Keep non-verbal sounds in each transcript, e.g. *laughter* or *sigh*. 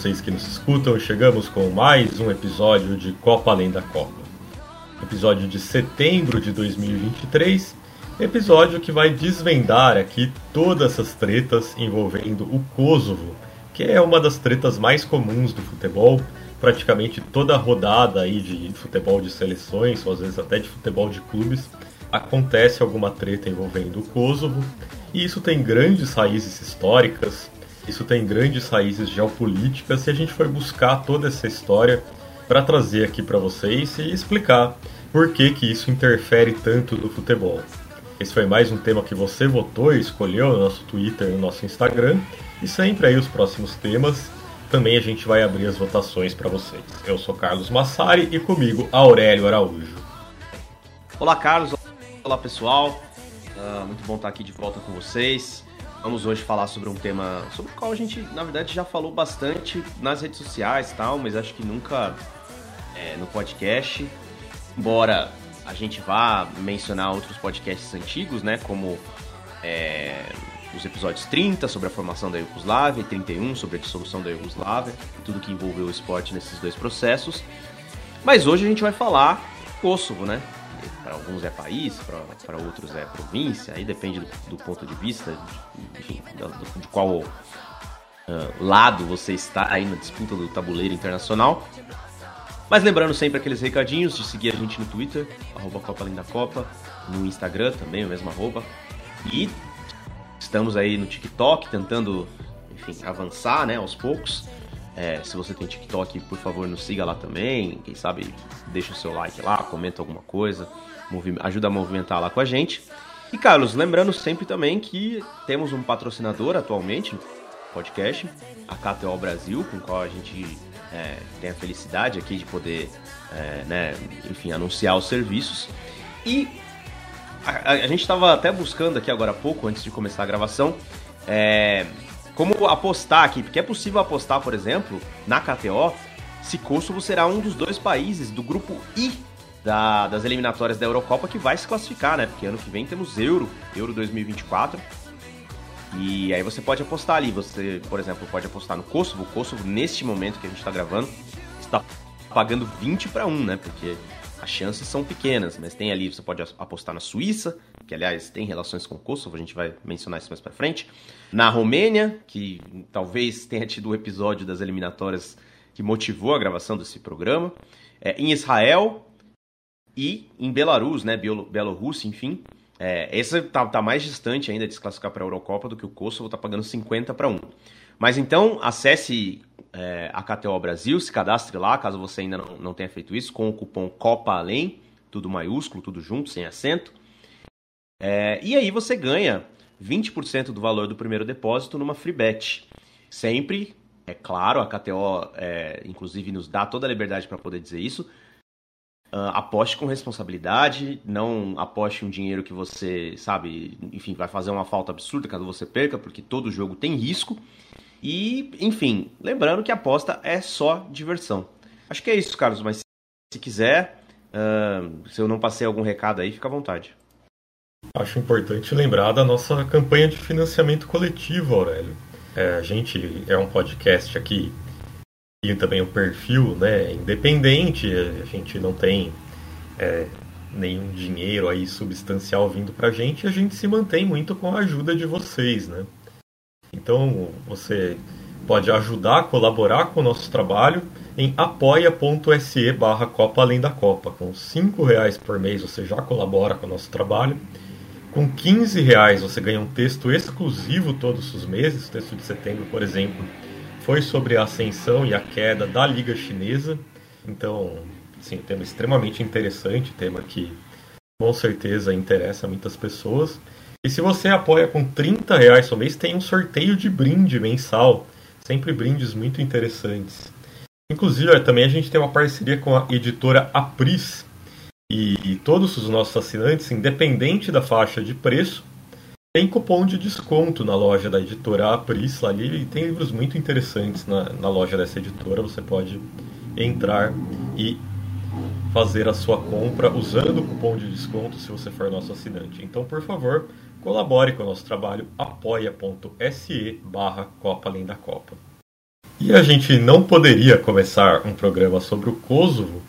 Vocês que nos escutam. Chegamos com mais um episódio de Copa Além da Copa. Episódio de setembro de 2023. Episódio que vai desvendar aqui todas essas tretas envolvendo o Kosovo, que é uma das tretas mais comuns do futebol. Praticamente toda rodada aí de futebol de seleções, ou às vezes até de futebol de clubes, acontece alguma treta envolvendo o Kosovo. E isso tem grandes raízes históricas, isso tem grandes raízes geopolíticas e a gente foi buscar toda essa história para trazer aqui para vocês e explicar por que, que isso interfere tanto no futebol. Esse foi mais um tema que você votou e escolheu no nosso Twitter e no nosso Instagram. E sempre aí os próximos temas também a gente vai abrir as votações para vocês. Eu sou Carlos Massari e comigo Aurélio Araújo. Olá, Carlos. Olá, pessoal. Ah, muito bom estar aqui de volta com vocês. Vamos hoje falar sobre um tema sobre o qual a gente, na verdade, já falou bastante nas redes sociais e tal, mas acho que nunca é, no podcast. Embora a gente vá mencionar outros podcasts antigos, né? Como é, os episódios 30 sobre a formação da Iugoslávia e 31 sobre a dissolução da Iugoslávia e tudo que envolveu o esporte nesses dois processos. Mas hoje a gente vai falar Kosovo, né? Para alguns é país, para outros é província, aí depende do, do ponto de vista, de, do- de qual ah, lado você está aí na disputa do tabuleiro internacional. Mas lembrando sempre aqueles recadinhos de seguir a gente no Twitter, arroba Copa Além da Copa, no Instagram também, o mesmo arroba. E estamos aí no TikTok tentando, enfim, avançar, né, aos poucos. É, se você tem TikTok, por favor, nos siga lá também. Quem sabe deixa o seu like lá, comenta alguma coisa, ajuda a movimentar lá com a gente. E Carlos, lembrando sempre também que temos um patrocinador atualmente podcast, a KTO Brasil, com qual a gente é, tem a felicidade aqui de poder, é, né, enfim, anunciar os serviços. E a, a- a gente estava até buscando aqui agora há pouco, antes de começar a gravação, é, como apostar aqui, porque é possível apostar, por exemplo, na KTO, se Kosovo será um dos dois países do grupo I da- das eliminatórias da Eurocopa que vai se classificar, né? Porque ano que vem temos Euro, Euro 2024. E aí você pode apostar ali, você, por exemplo, pode apostar no Kosovo. O Kosovo, neste momento que a gente está gravando, está pagando 20 para 1, né? Porque as chances são pequenas, mas tem ali, você pode apostar na Suíça, que aliás tem relações com o Kosovo, a gente vai mencionar isso mais para frente. Na Romênia, que talvez tenha tido o episódio das eliminatórias que motivou a gravação desse programa. É, em Israel e em Belarus, né? Bielo- Bielorrússia, enfim. É, esse tá, tá mais distante ainda de se classificar para a Eurocopa do que o Kosovo, tá pagando 50 para 1. Mas então, acesse é, a KTO Brasil, se cadastre lá, caso você ainda não, não tenha feito isso, com o cupom Copa Além, tudo maiúsculo, tudo junto, sem acento. É, e aí você ganha 20% do valor do primeiro depósito numa free bet. Sempre, é claro, a KTO é, inclusive nos dá toda a liberdade para poder dizer isso. Ah, aposte com responsabilidade, não aposte um dinheiro que você, sabe, enfim, vai fazer uma falta absurda caso você perca, porque todo jogo tem risco. E, enfim, lembrando que a aposta é só diversão. Acho que é isso, Carlos, mas se quiser, ah, se eu não passei algum recado aí, fica à vontade. Acho importante lembrar da nossa campanha de financiamento coletivo, Aurélio. É, a gente é um podcast aqui e também um perfil né, independente, a gente não tem é, nenhum dinheiro aí substancial vindo pra gente, e a gente se mantém muito com a ajuda de vocês, né? Então você pode ajudar, colaborar com o nosso trabalho em apoia.se barra Copa Além da Copa. Com cinco reais por mês você já colabora com o nosso trabalho. Com 15 reais você ganha um texto exclusivo todos os meses. O texto de setembro, por exemplo, foi sobre a ascensão e a queda da Liga Chinesa. Então, sim, um tema extremamente interessante, tema que com certeza interessa muitas pessoas. E se você apoia com 30 reais por mês, tem um sorteio de brinde mensal. Sempre brindes muito interessantes. Inclusive, também a gente tem uma parceria com a editora Apris, e todos os nossos assinantes, independente da faixa de preço, tem cupom de desconto na loja da editora Apris ali e tem livros muito interessantes na, na loja dessa editora. Você pode entrar e fazer a sua compra usando o cupom de desconto se você for nosso assinante. Então, por favor, colabore com o nosso trabalho apoia.se barra Copa Além da Copa. E a gente não poderia começar um programa sobre o Kosovo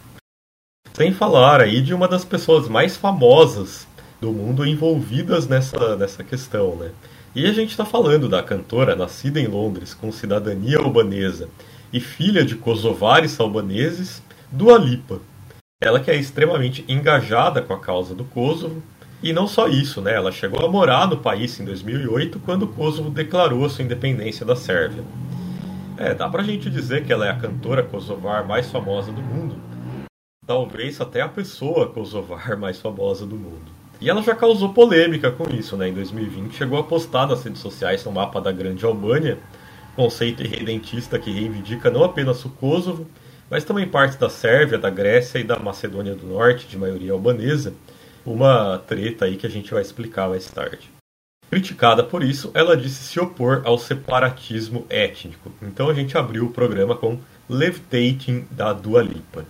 sem falar aí de uma das pessoas mais famosas do mundo envolvidas nessa, nessa questão, né? E a gente está falando da cantora nascida em Londres com cidadania albanesa e filha de kosovares albaneses, Dua Lipa. Ela que é extremamente engajada com a causa do Kosovo, e não só isso, né? Ela chegou a morar no país em 2008, quando o Kosovo declarou sua independência da Sérvia. É, dá pra gente dizer que ela é a cantora kosovar mais famosa do mundo, talvez até a pessoa kosovar *laughs* mais famosa do mundo. E ela já causou polêmica com isso, né? Em 2020 chegou a postar nas redes sociais no mapa da Grande Albânia, conceito irredentista que reivindica não apenas o Kosovo, mas também partes da Sérvia, da Grécia e da Macedônia do Norte, de maioria albanesa, uma treta aí que a gente vai explicar mais tarde. Criticada por isso, ela disse se opor ao separatismo étnico. Então a gente abriu o programa com Levitating da Dua Lipa.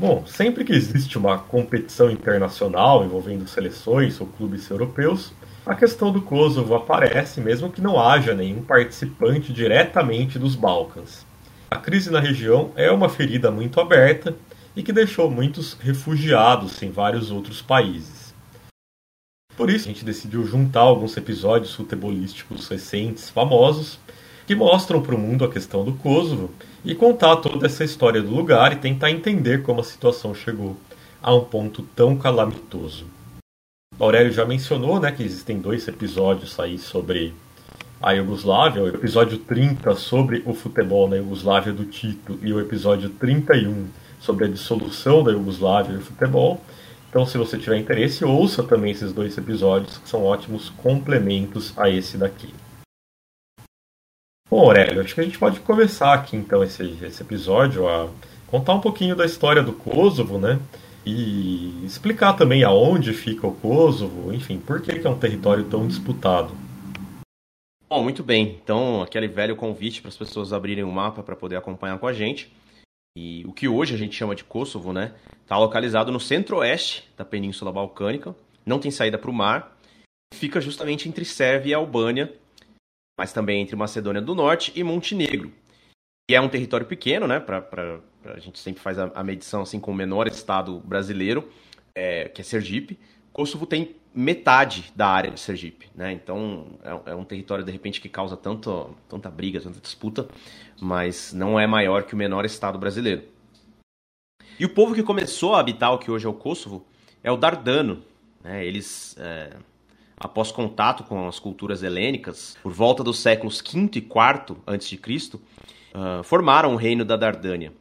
Bom, sempre que existe uma competição internacional envolvendo seleções ou clubes europeus, a questão do Kosovo aparece mesmo que não haja nenhum participante diretamente dos Balcãs. A crise na região é uma ferida muito aberta e que deixou muitos refugiados em vários outros países. Por isso, a gente decidiu juntar alguns episódios futebolísticos recentes, famosos, que mostram para o mundo a questão do Kosovo e contar toda essa história do lugar e tentar entender como a situação chegou a um ponto tão calamitoso. Aurélio já mencionou né, que existem dois episódios aí sobre a Iugoslávia, o episódio 30 sobre o futebol na Iugoslávia do Tito e o episódio 31 sobre a dissolução da Iugoslávia e o futebol. Então, se você tiver interesse, ouça também esses dois episódios, que são ótimos complementos a esse daqui. Bom, Aurélio, acho que a gente pode começar aqui então esse, esse episódio a contar um pouquinho da história do Kosovo, né? E explicar também aonde fica o Kosovo, enfim, por que, é um território tão disputado. Bom, muito bem. Então, aquele velho convite para as pessoas abrirem o um mapa para poder acompanhar com a gente. E o que hoje a gente chama de Kosovo, né? Está localizado no centro-oeste da Península Balcânica, não tem saída para o mar, fica justamente entre Sérvia e Albânia, mas também entre Macedônia do Norte e Montenegro. E é um território pequeno, né? Pra, pra, pra a gente sempre faz a, a, medição assim com o menor estado brasileiro, é, que é Sergipe. Kosovo tem metade da área de Sergipe, né? Então é, é, um território de repente que causa tanto, tanta briga, tanta disputa, mas não é maior que o menor estado brasileiro. E o povo que começou a habitar o que hoje é o Kosovo é o Dardano. Né? Eles é, após contato com as culturas helênicas, por volta dos séculos V e IV a.C., uh, formaram o reino da Dardânia.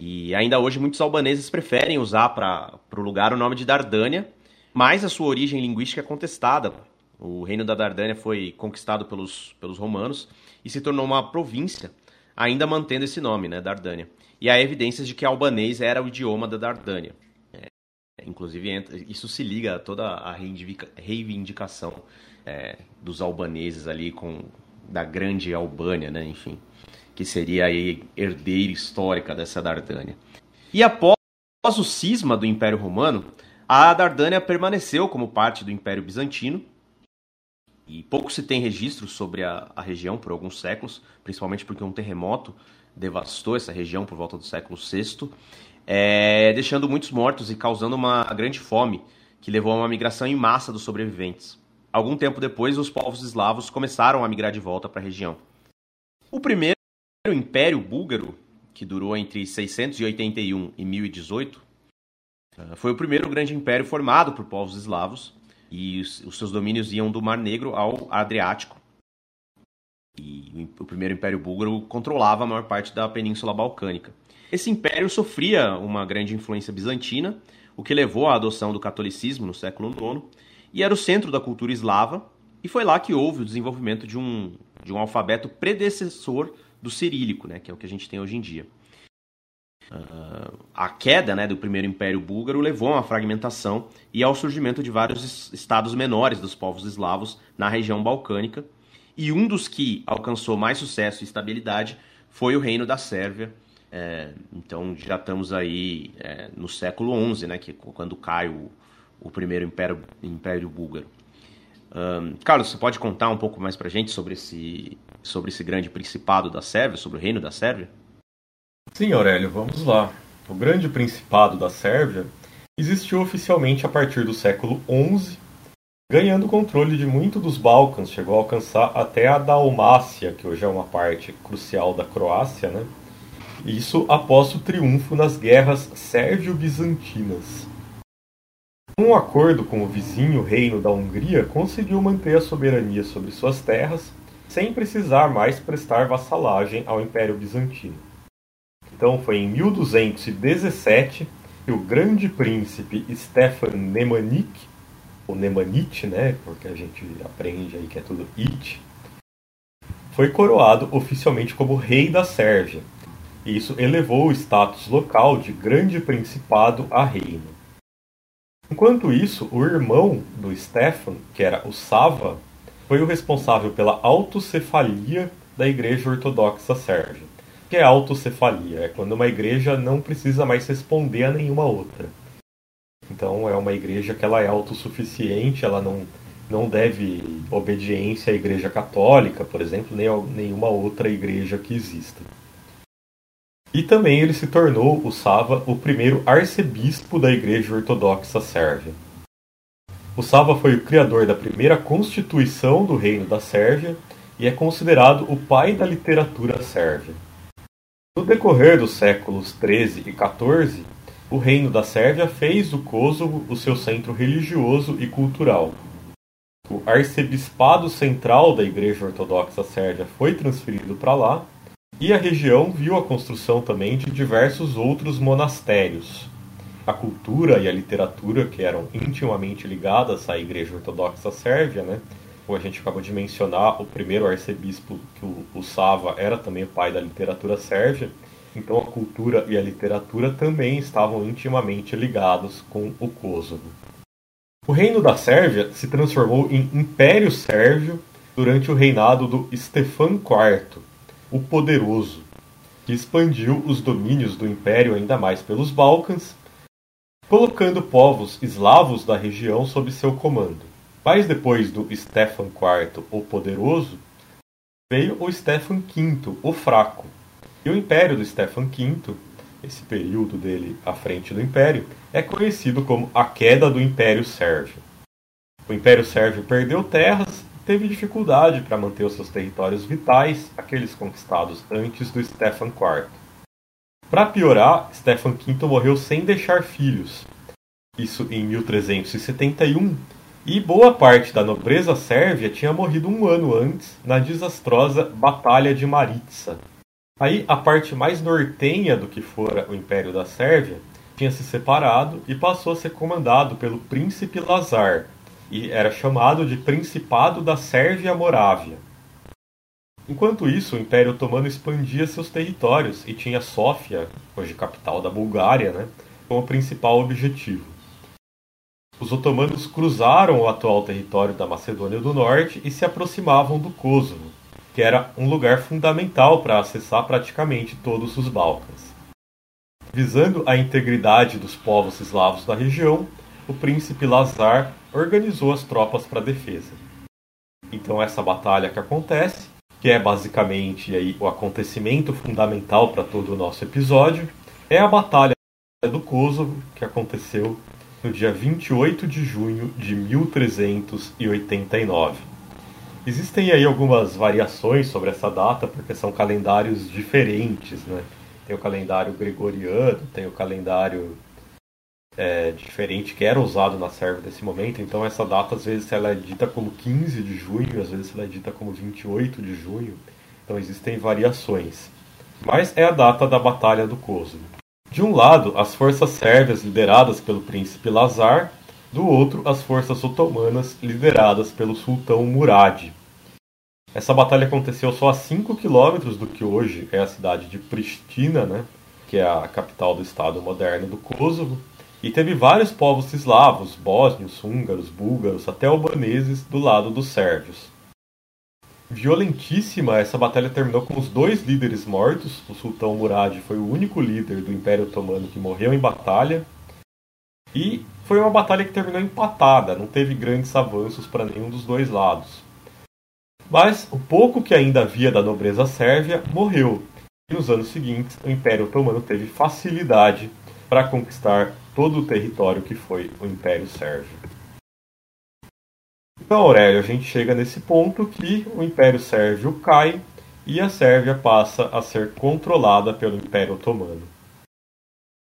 E ainda hoje muitos albaneses preferem usar para o lugar o nome de Dardânia, mas a sua origem linguística é contestada. O reino da Dardânia foi conquistado pelos, pelos romanos e se tornou uma província, ainda mantendo esse nome, né, Dardânia. E há evidências de que albanês era o idioma da Dardânia. Inclusive, isso se liga a toda a reivindicação é, dos albaneses ali com da grande Albânia, né? Enfim, que seria a herdeira histórica dessa Dardânia. E após o cisma do Império Romano, A Dardânia permaneceu como parte do Império Bizantino, e pouco se tem registro sobre a, a, região por alguns séculos, principalmente porque um terremoto devastou essa região por volta do século VI, é, deixando muitos mortos e causando uma grande fome, que levou a uma migração em massa dos sobreviventes. Algum tempo depois, os povos eslavos começaram a migrar de volta para a região. O primeiro Império Búlgaro, que durou entre 681 e 1018, eh, foi o primeiro grande império formado por povos eslavos e os seus domínios iam do Mar Negro ao Adriático. E o primeiro Império Búlgaro controlava a maior parte da Península Balcânica. Esse império sofria uma grande influência bizantina, o que levou à adoção do catolicismo no século IX, e era o centro da cultura eslava, e foi lá que houve o desenvolvimento de um, de um alfabeto predecessor do cirílico, né, que é o que a gente tem hoje em dia. Uh, a queda né, do primeiro império búlgaro levou a uma fragmentação e ao surgimento de vários estados menores dos povos eslavos na região balcânica, e um dos que alcançou mais sucesso e estabilidade foi o reino da Sérvia. É, então já estamos aí é, no século XI, né, que quando cai o, o primeiro império, império búlgaro. Um, Carlos, você pode contar um pouco mais para gente sobre esse, sobre esse grande principado da Sérvia, sobre o reino da Sérvia? Sim, Aurélio, vamos lá. O Grande Principado da Sérvia existiu oficialmente a partir do século XI, ganhando controle de muito dos Balcãs, chegou a alcançar até a Dalmácia, que hoje é uma parte crucial da Croácia, né? Isso após o triunfo nas guerras sérvio-bizantinas. Um acordo com o vizinho reino da Hungria conseguiu manter a soberania sobre suas terras, sem precisar mais prestar vassalagem ao Império Bizantino. Então foi em 1217 que o grande príncipe Stefan Nemanich, ou Nemanit, né, porque a gente aprende aí que é tudo it, foi coroado oficialmente como rei da Sérvia. Isso elevou o status local de grande principado a reino. Enquanto isso, o irmão do Stefan, que era o Sava, foi o responsável pela autocefalia da Igreja Ortodoxa Sérvia que é autocefalia? É quando uma igreja não precisa mais responder a nenhuma outra. Então é uma igreja que ela é autossuficiente, ela não, não deve obediência à igreja católica, por exemplo, nem a nenhuma outra igreja que exista. E também ele se tornou, o Sava, o primeiro arcebispo da igreja ortodoxa sérvia. O Sava foi o criador da primeira constituição do reino da Sérvia e é considerado o pai da literatura sérvia. No decorrer dos séculos XIII e XIV, o reino da Sérvia fez do Kosovo o seu centro religioso e cultural. O arcebispado central da Igreja Ortodoxa Sérvia foi transferido para lá, e a região viu a construção também de diversos outros monastérios. A cultura e a literatura, que eram intimamente ligadas à Igreja Ortodoxa Sérvia, né, como a gente acabou de mencionar, o primeiro arcebispo, que o, o Sava era também pai da literatura sérvia, então a cultura e a literatura também estavam intimamente ligados com o Kosovo. O reino da Sérvia se transformou em Império Sérvio durante o reinado do Stefan IV, o Poderoso, que expandiu os domínios do império ainda mais pelos Balcãs, colocando povos eslavos da região sob seu comando. Mas depois do Stefan IV, o Poderoso, veio o Stefan V, o Fraco. E o Império do Stefan V, esse período dele à frente do Império, é conhecido como a queda do Império Sérvio. O Império Sérvio perdeu terras, teve dificuldade para manter os seus territórios vitais, aqueles conquistados antes do Stefan IV. Para piorar, Stefan V morreu sem deixar filhos. Isso em 1371, e boa parte da nobreza sérvia tinha morrido um ano antes na desastrosa Batalha de Maritsa. Aí a parte mais nortenha do que fora o Império da Sérvia tinha se separado e passou a ser comandado pelo príncipe Lazar, e era chamado de Principado da Sérvia-Morávia. Enquanto isso, o Império Otomano expandia seus territórios e tinha Sófia, hoje capital da Bulgária, né, como principal objetivo. Os otomanos cruzaram o atual território da Macedônia do Norte e se aproximavam do Kosovo, que era um lugar fundamental para acessar praticamente todos os Balcãs. Visando a integridade dos povos eslavos da região, o príncipe Lazar organizou as tropas para a defesa. Então essa batalha que acontece, que é basicamente aí o acontecimento fundamental para todo o nosso episódio, é a batalha do Kosovo que aconteceu no dia 28 de junho de 1389. Existem aí algumas variações sobre essa data, porque são calendários diferentes, né? Tem o calendário gregoriano, tem o calendário é, diferente que era usado na serva desse momento. Então essa data às vezes ela é dita como 15 de junho, às vezes ela é dita como 28 de junho. Então existem variações. Mas é a data da Batalha do Kosovo. De um lado, as forças sérvias lideradas pelo príncipe Lazar, do outro, as forças otomanas lideradas pelo sultão Murad. Essa batalha aconteceu só a 5 quilômetros do que hoje é a cidade de Pristina, né, que é a capital do estado moderno do Kosovo, e teve vários povos eslavos, bósnios, húngaros, búlgaros, até albaneses do lado dos sérvios. Violentíssima, essa batalha terminou com os dois líderes mortos. O sultão Murad foi o único líder do Império Otomano que morreu em batalha. E foi uma batalha que terminou empatada, não teve grandes avanços para nenhum dos dois lados. Mas o pouco que ainda havia da nobreza sérvia morreu. E nos anos seguintes, o Império Otomano teve facilidade para conquistar todo o território que foi o Império Sérvio. Então, Aurélio, a gente chega nesse ponto que o Império Sérvio cai e a Sérvia passa a ser controlada pelo Império Otomano.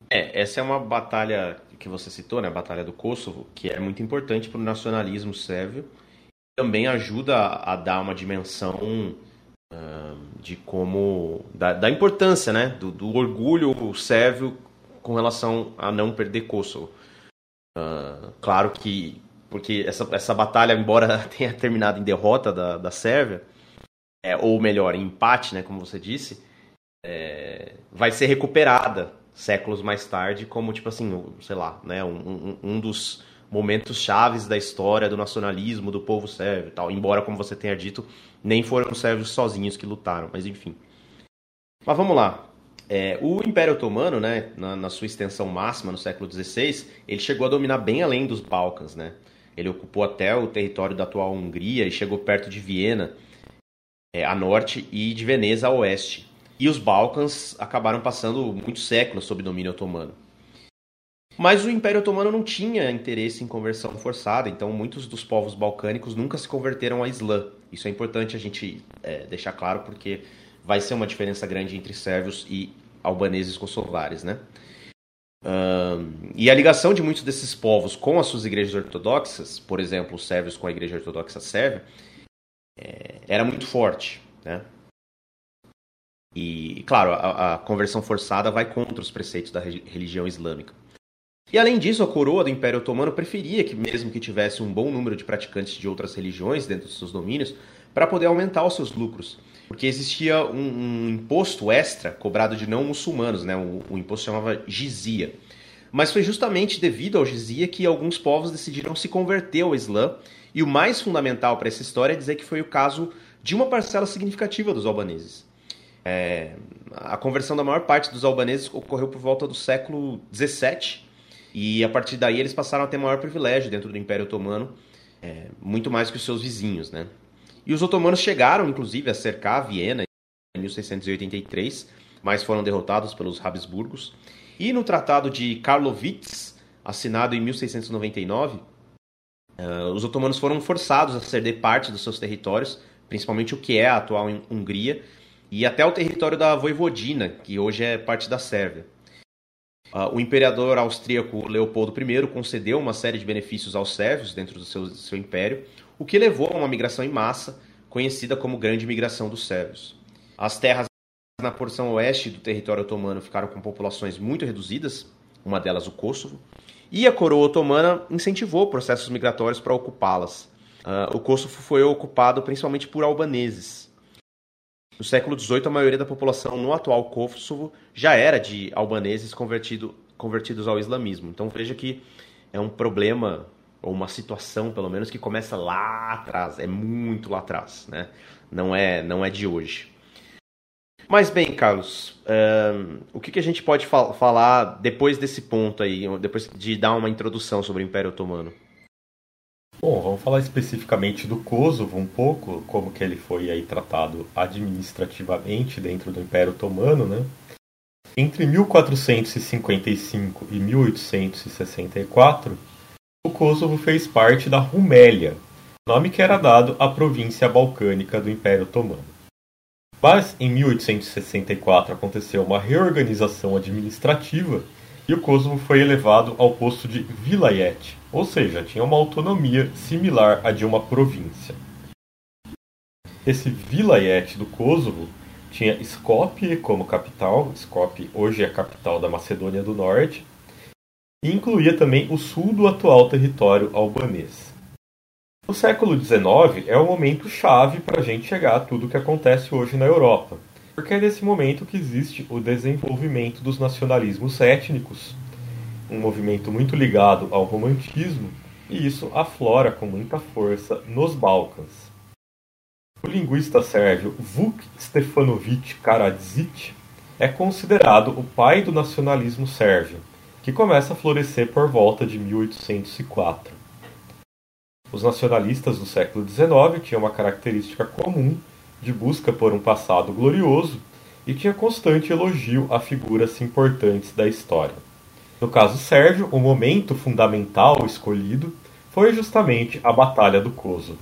É, essa é uma batalha que você citou, né, a Batalha do Kosovo, que é muito importante para o nacionalismo sérvio. Também ajuda a, dar uma dimensão uh, de como. da, da importância, né, do, do, orgulho sérvio com relação a não perder Kosovo. Uh, claro que porque essa, essa batalha, embora *laughs* tenha terminado em derrota da, da Sérvia, é, ou melhor, em empate, né, como você disse, é, vai ser recuperada séculos mais tarde como, tipo assim, sei lá, né, um, um, um dos momentos chaves da história do nacionalismo do povo sérvio tal. Embora, como você tenha dito, nem foram os sérvios sozinhos que lutaram, mas enfim. Mas vamos lá. É, o Império Otomano, né, na, na, sua extensão máxima no século XVI, ele chegou a dominar bem além dos Balcãs, né? Ele ocupou até o território da atual Hungria e chegou perto de Viena, é, a norte, e de Veneza a oeste. E os Balcãs acabaram passando muitos séculos sob domínio otomano. Mas o Império Otomano não tinha interesse em conversão forçada, então muitos dos povos balcânicos nunca se converteram ao Islã. Isso é importante a gente é, deixar claro porque vai ser uma diferença grande entre sérvios e albaneses kosovares, né? Um, e a ligação de muitos desses povos com as suas igrejas ortodoxas, por exemplo, os sérvios com a igreja ortodoxa sérvia, é, era muito forte. Né? E, claro, a, a, conversão forçada vai contra os preceitos da religião islâmica. E além disso, a coroa do Império Otomano preferia que, mesmo que tivesse um bom número de praticantes de outras religiões dentro dos seus domínios, para poder aumentar os seus lucros. Porque existia um, um imposto extra cobrado de não muçulmanos, né? o, o imposto chamava jizia. Mas foi justamente devido ao jizia que alguns povos decidiram se converter ao Islã. E o mais fundamental para essa história é dizer que foi o caso de uma parcela significativa dos albaneses. É, a conversão da maior parte dos albaneses ocorreu por volta do século XVII e a partir daí eles passaram a ter maior privilégio dentro do Império Otomano, é, muito mais que os seus vizinhos, né? E os otomanos chegaram, inclusive, a cercar Viena em 1683, mas foram derrotados pelos Habsburgos. E no Tratado de Karlowitz, assinado em 1699, uh, eh, os otomanos foram forçados a ceder parte dos seus territórios, principalmente o que é a atual Hungria, e até o território da Voivodina, que hoje é parte da Sérvia. Uh, o imperador austríaco Leopoldo I concedeu uma série de benefícios aos sérvios dentro do seu, do seu império, o que levou a uma migração em massa, conhecida como Grande Migração dos Sérvios. As terras na porção oeste do território otomano ficaram com populações muito reduzidas, uma delas o Kosovo, e a coroa otomana incentivou processos migratórios para ocupá-las. Uh, o Kosovo foi ocupado principalmente por albaneses. No século XVIII, a maioria da população no atual Kosovo já era de albaneses convertido, convertidos ao islamismo. Então veja que é um problema ou uma situação, pelo menos, que começa lá atrás, é muito lá atrás, né? Não é, não é de hoje. Mas bem, Carlos, o que, que, a gente pode fal falar depois desse ponto aí, depois de dar uma introdução sobre o Império Otomano? Bom, vamos falar especificamente do Kosovo um pouco, como que ele foi aí tratado administrativamente dentro do Império Otomano, né? Entre 1455 e 1864, o Kosovo fez parte da Rumélia, nome que era dado à província balcânica do Império Otomano. Mas em 1864 aconteceu uma reorganização administrativa e o Kosovo foi elevado ao posto de vilayet, ou seja, tinha uma autonomia similar à de uma província. Esse vilayet do Kosovo tinha Skopje como capital, Skopje hoje é a capital da Macedônia do Norte, e incluía também o sul do atual território albanês. O século XIX é o momento chave para a gente chegar a tudo o que acontece hoje na Europa, porque é nesse momento que existe o desenvolvimento dos nacionalismos étnicos, um movimento muito ligado ao romantismo, e isso aflora com muita força nos Balcãs. O linguista sérvio Vuk Stefanovic Karadzic é considerado o pai do nacionalismo sérvio, que começa a florescer por volta de 1804. Os nacionalistas do século XIX tinham uma característica comum de busca por um passado glorioso e tinha constante elogio a figuras importantes da história. No caso sérvio, o momento fundamental escolhido foi justamente a Batalha do Kosovo.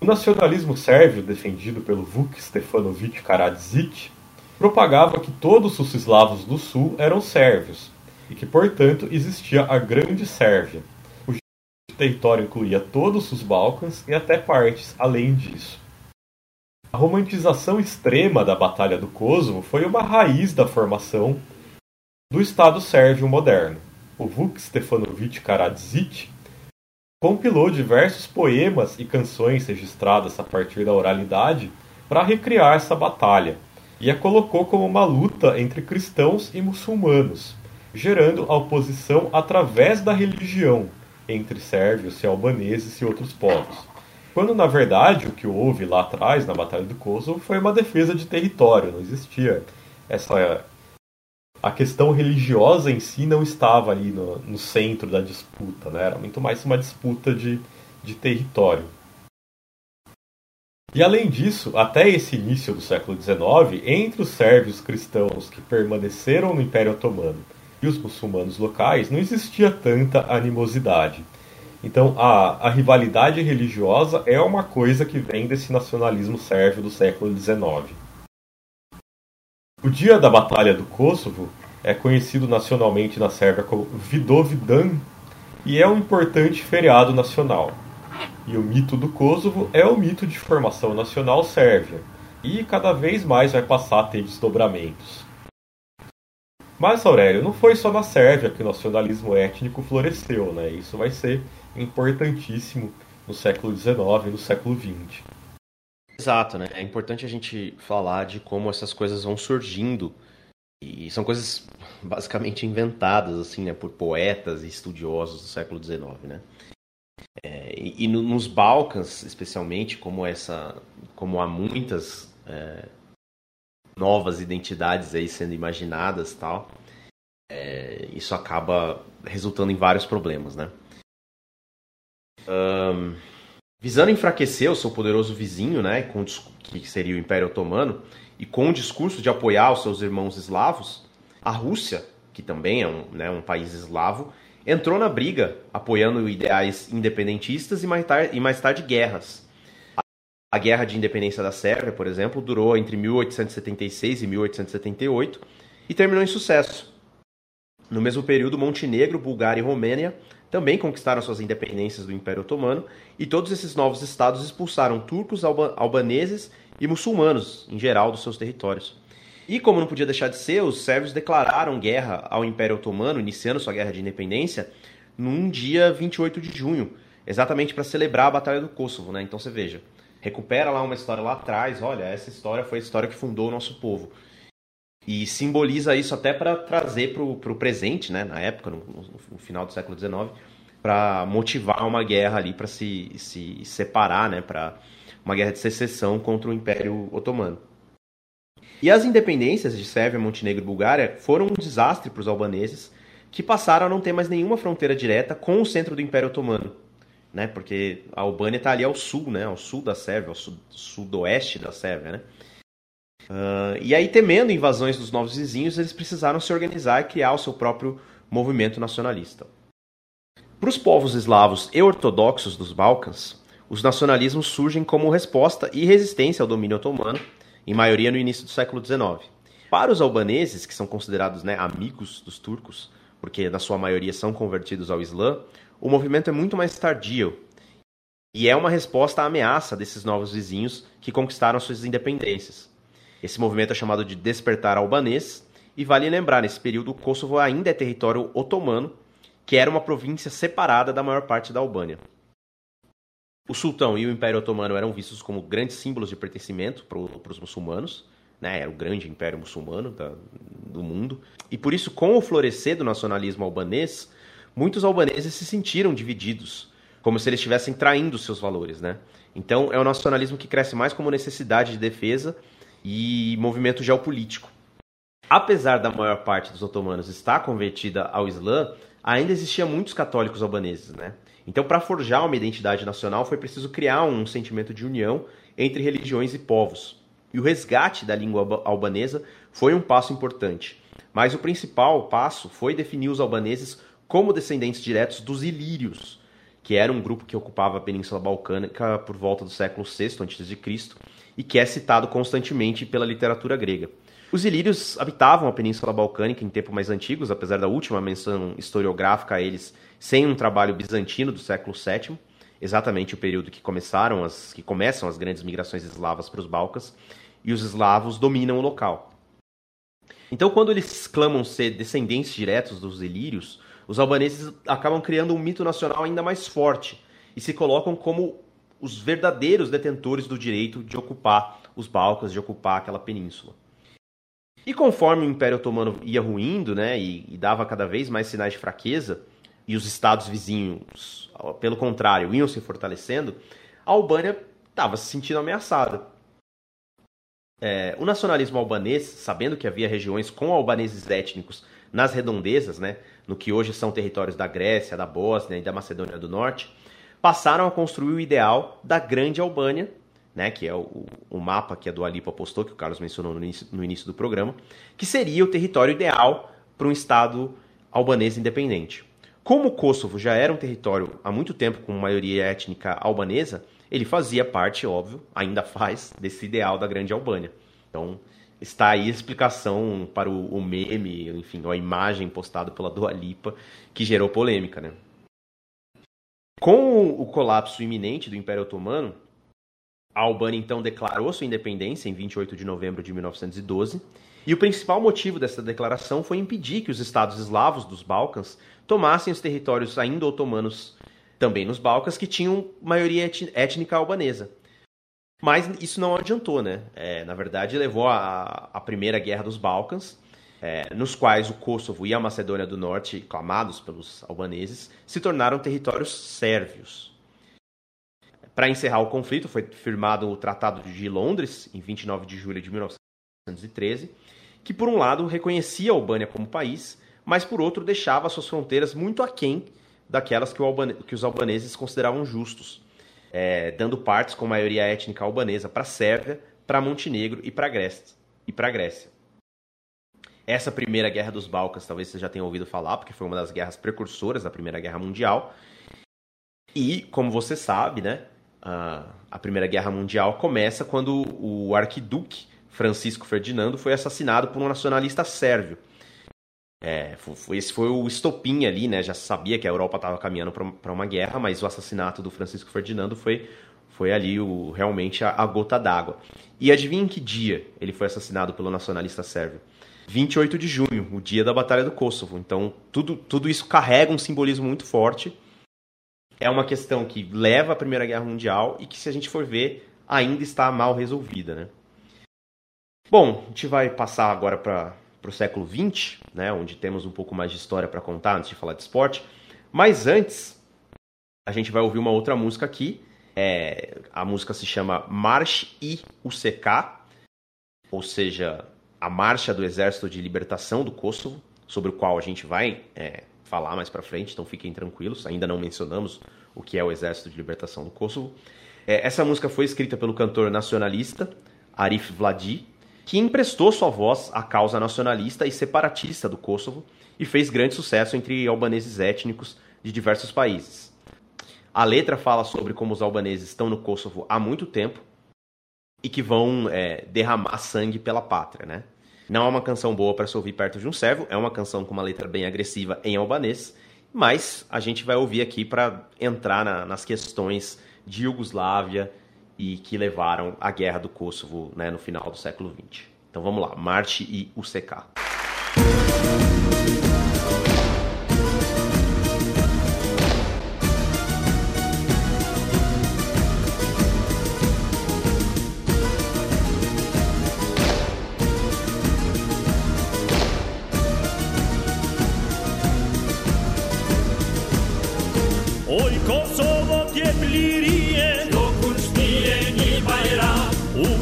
O nacionalismo sérvio, defendido pelo Vuk Stefanovic Karadzic, propagava que todos os eslavos do sul eram sérvios e que, portanto, existia a Grande Sérvia, território incluía todos os Balcãs e até partes além disso. A romantização extrema da Batalha do Kosovo foi uma raiz da formação do Estado sérvio moderno. O Vuk Stefanovic Karadzic compilou diversos poemas e canções registradas a partir da oralidade para recriar essa batalha e a colocou como uma luta entre cristãos e muçulmanos, gerando a oposição através da religião, entre sérvios e albaneses e outros povos. Quando na verdade o que houve lá atrás na Batalha do Kosovo foi uma defesa de território, não existia essa a questão religiosa em si não estava ali no, no centro da disputa, né? era muito mais uma disputa de, de território. E além disso, até esse início do século XIX, entre os sérvios cristãos que permaneceram no Império Otomano e os muçulmanos locais, não existia tanta animosidade. Então, a, a rivalidade religiosa é uma coisa que vem desse nacionalismo sérvio do século XIX. O dia da Batalha do Kosovo é conhecido nacionalmente na Sérvia como Vidovdan e é um importante feriado nacional. E o mito do Kosovo é o mito de formação nacional sérvia, e cada vez mais vai passar a ter desdobramentos. Mas, Aurélio, não foi só na Sérvia que o nacionalismo étnico floresceu, né? Isso vai ser importantíssimo no século XIX e no século XX. Exato, né? É importante a gente falar de como essas coisas vão surgindo. E são coisas basicamente inventadas, assim, né? Por poetas e estudiosos do século XIX, né? É, e, e no, nos Balcãs, especialmente, como essa, como há muitas é, novas identidades aí sendo imaginadas tal, é, isso acaba resultando em vários problemas, né? Um, visando enfraquecer o seu poderoso vizinho, né, com, que seria o Império Otomano, e com o discurso de apoiar os seus irmãos eslavos, a Rússia, que também é um, né, um país eslavo, entrou na briga, apoiando ideais independentistas e mais, tarde, e mais tarde guerras a Guerra de Independência da Sérvia, por exemplo, durou entre 1876 e 1878 e terminou em sucesso. No mesmo período, Montenegro, Bulgária e Romênia também conquistaram suas independências do Império Otomano e todos esses novos estados expulsaram turcos, alba albaneses e muçulmanos, em geral, dos seus territórios. E como não podia deixar de ser, os sérvios declararam guerra ao Império Otomano, iniciando sua guerra de independência, num dia 28 de junho, exatamente para celebrar a Batalha do Kosovo. Né? Então você veja, recupera lá uma história lá atrás, olha, essa história foi a história que fundou o nosso povo. E simboliza isso até para trazer para o presente, né, na época, no, no final do século XIX, para motivar uma guerra ali, para se, se separar, né, para uma guerra de secessão contra o Império Otomano. E as independências de Sérvia, Montenegro e Bulgária foram um desastre para os albaneses, que passaram a não ter mais nenhuma fronteira direta com o centro do Império Otomano. Né? Porque a Albânia está ali ao sul, né? ao sul da Sérvia, ao sudoeste da Sérvia. Né? Uh, e aí, temendo invasões dos novos vizinhos, eles precisaram se organizar e criar o seu próprio movimento nacionalista. Para os povos eslavos e ortodoxos dos Balcãs, os nacionalismos surgem como resposta e resistência ao domínio otomano, em maioria no início do século XIX. Para os albaneses, que são considerados né, amigos dos turcos, porque na sua maioria são convertidos ao Islã, o movimento é muito mais tardio e é uma resposta à ameaça desses novos vizinhos que conquistaram suas independências. Esse movimento é chamado de Despertar Albanês, e vale lembrar, nesse período, o Kosovo ainda é território otomano, que era uma província separada da maior parte da Albânia. O sultão e o Império Otomano eram vistos como grandes símbolos de pertencimento para os muçulmanos, né? era o grande império muçulmano da, do mundo. E por isso, com o florescer do nacionalismo albanês, muitos albaneses se sentiram divididos, como se eles estivessem traindo seus valores. Né? Então, é o nacionalismo que cresce mais como necessidade de defesa e movimento geopolítico. Apesar da maior parte dos otomanos estar convertida ao Islã, ainda existia muitos católicos albaneses, né? Então, para forjar uma identidade nacional, foi preciso criar um sentimento de união entre religiões e povos. E o resgate da língua albanesa foi um passo importante. Mas o principal passo foi definir os albaneses como descendentes diretos dos ilírios, que era um grupo que ocupava a Península Balcânica por volta do século VI a.C e que é citado constantemente pela literatura grega. Os ilírios habitavam a Península Balcânica em tempos mais antigos, apesar da última menção historiográfica a eles sem um trabalho bizantino do século VII, exatamente o período que começaram as que começam as grandes migrações eslavas para os Balcãs, e os eslavos dominam o local. Então, quando eles clamam ser descendentes diretos dos ilírios, os albaneses acabam criando um mito nacional ainda mais forte e se colocam como os verdadeiros detentores do direito de ocupar os Balcãs, de ocupar aquela península. E conforme o Império Otomano ia ruindo, né, e, e dava cada vez mais sinais de fraqueza, e os estados vizinhos, pelo contrário, iam se fortalecendo, a Albânia estava se sentindo ameaçada. É, o nacionalismo albanês, sabendo que havia regiões com albaneses étnicos nas redondezas, né, no que hoje são territórios da Grécia, da Bósnia e da Macedônia do Norte, passaram a construir o ideal da Grande Albânia, né, que é o, o mapa que a Dua Lipa postou, que o Carlos mencionou no início, no início do programa, que seria o território ideal para um Estado albanês independente. Como o Kosovo já era um território há muito tempo com maioria étnica albanesa, ele fazia parte, óbvio, ainda faz, desse ideal da Grande Albânia. Então, está aí a explicação para o, o meme, enfim, a imagem postada pela Dua Lipa, que gerou polêmica, né? Com o colapso iminente do Império Otomano, a Albânia então declarou sua independência em 28 de novembro de 1912, e o principal motivo dessa declaração foi impedir que os estados eslavos dos Balcãs tomassem os territórios ainda otomanos também nos Balcãs, que tinham maioria étnica albanesa. Mas isso não adiantou, né? É, na verdade, levou à Primeira Guerra dos Balcãs, é, nos quais o Kosovo e a Macedônia do Norte, clamados pelos albaneses, se tornaram territórios sérvios. Para encerrar o conflito, foi firmado o Tratado de Londres, em 29 de julho de 1913, que, por um lado, reconhecia a Albânia como país, mas, por outro, deixava suas fronteiras muito aquém daquelas que, Albane... que os albaneses consideravam justos, é, dando partes com maioria étnica albanesa para a Sérvia, para Montenegro e para a Grécia. Essa primeira guerra dos Balcãs, talvez você já tenha ouvido falar, porque foi uma das guerras precursoras da Primeira Guerra Mundial. E, como você sabe, né, a Primeira Guerra Mundial começa quando o arquiduque Francisco Ferdinando foi assassinado por um nacionalista sérvio. É, foi, esse foi o estopim ali, né? Já sabia que a Europa estava caminhando para uma guerra, mas o assassinato do Francisco Ferdinando foi, foi ali o, realmente a, a gota d'água. E adivinha em que dia ele foi assassinado pelo nacionalista sérvio? 28 de junho, o dia da Batalha do Kosovo. Então, tudo, tudo isso carrega um simbolismo muito forte. É uma questão que leva à Primeira Guerra Mundial e que, se a gente for ver, ainda está mal resolvida. Né? Bom, a gente vai passar agora para o século XX, né, onde temos um pouco mais de história para contar antes de falar de esporte. Mas antes, a gente vai ouvir uma outra música aqui. É, a música se chama March I UCK ou seja, a marcha do Exército de Libertação do Kosovo, sobre o qual a gente vai é, falar mais para frente, então fiquem tranquilos, ainda não mencionamos o que é o Exército de Libertação do Kosovo. É, essa música foi escrita pelo cantor nacionalista Arif Vladi, que emprestou sua voz à causa nacionalista e separatista do Kosovo e fez grande sucesso entre albaneses étnicos de diversos países. A letra fala sobre como os albaneses estão no Kosovo há muito tempo e que vão é, derramar sangue pela pátria, né? Não é uma canção boa para se ouvir perto de um servo, é uma canção com uma letra bem agressiva em albanês, mas a gente vai ouvir aqui para entrar na, nas questões de Iugoslávia e que levaram à guerra do Kosovo né, no final do século XX. Então vamos lá, Marte e UCK. Oj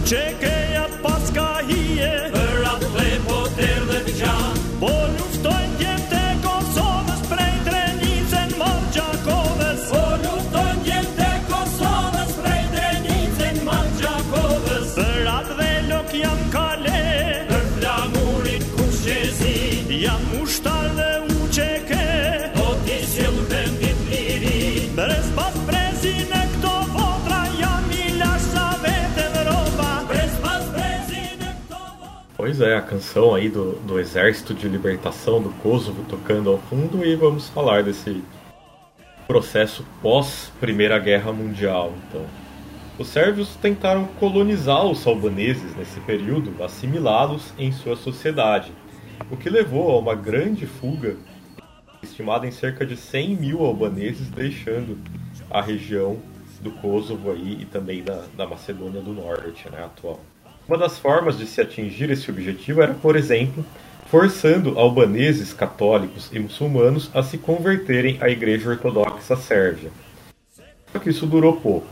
Check it. É, a canção aí do, do Exército de Libertação do Kosovo tocando ao fundo e vamos falar desse processo pós Primeira Guerra Mundial, então. Os sérvios tentaram colonizar os albaneses nesse período, assimilá-los em sua sociedade, o que levou a uma grande fuga, estimada em cerca de 100 mil albaneses deixando a região do Kosovo aí e também da, da Macedônia do Norte, né, atual. Uma das formas de se atingir esse objetivo era, por exemplo, forçando albaneses católicos e muçulmanos a se converterem à Igreja Ortodoxa Sérvia. Só que isso durou pouco.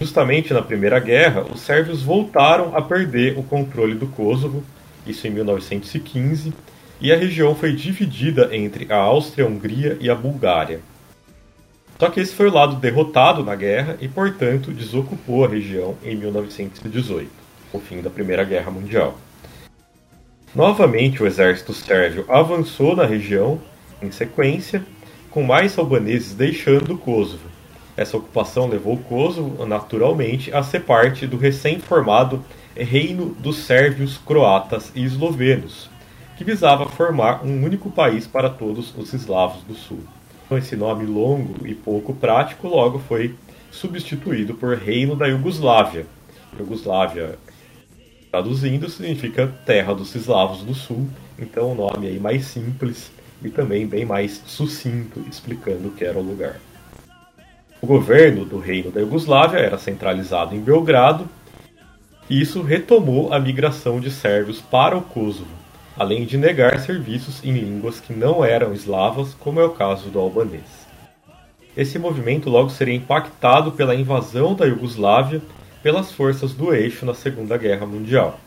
Justamente na Primeira Guerra, os sérvios voltaram a perder o controle do Kosovo, isso em 1915, e a região foi dividida entre a Áustria-Hungria e a Bulgária. Só que esse foi o lado derrotado na guerra e, portanto, desocupou a região em 1918, o fim da Primeira Guerra Mundial. Novamente, o exército sérvio avançou na região, em sequência, com mais albaneses deixando o Kosovo. Essa ocupação levou o Kosovo, naturalmente, a ser parte do recém-formado Reino dos Sérvios, Croatas e Eslovenos, que visava formar um único país para todos os eslavos do sul. Então, esse nome longo e pouco prático logo foi substituído por Reino da Iugoslávia. Iugoslávia, traduzindo, significa Terra dos Eslavos do Sul, então um nome aí mais simples e também bem mais sucinto, explicando o que era o lugar. O governo do Reino da Iugoslávia era centralizado em Belgrado, e isso retomou a migração de sérvios para o Kosovo, além de negar serviços em línguas que não eram eslavas, como é o caso do albanês. Esse movimento logo seria impactado pela invasão da Iugoslávia pelas forças do eixo na Segunda Guerra Mundial.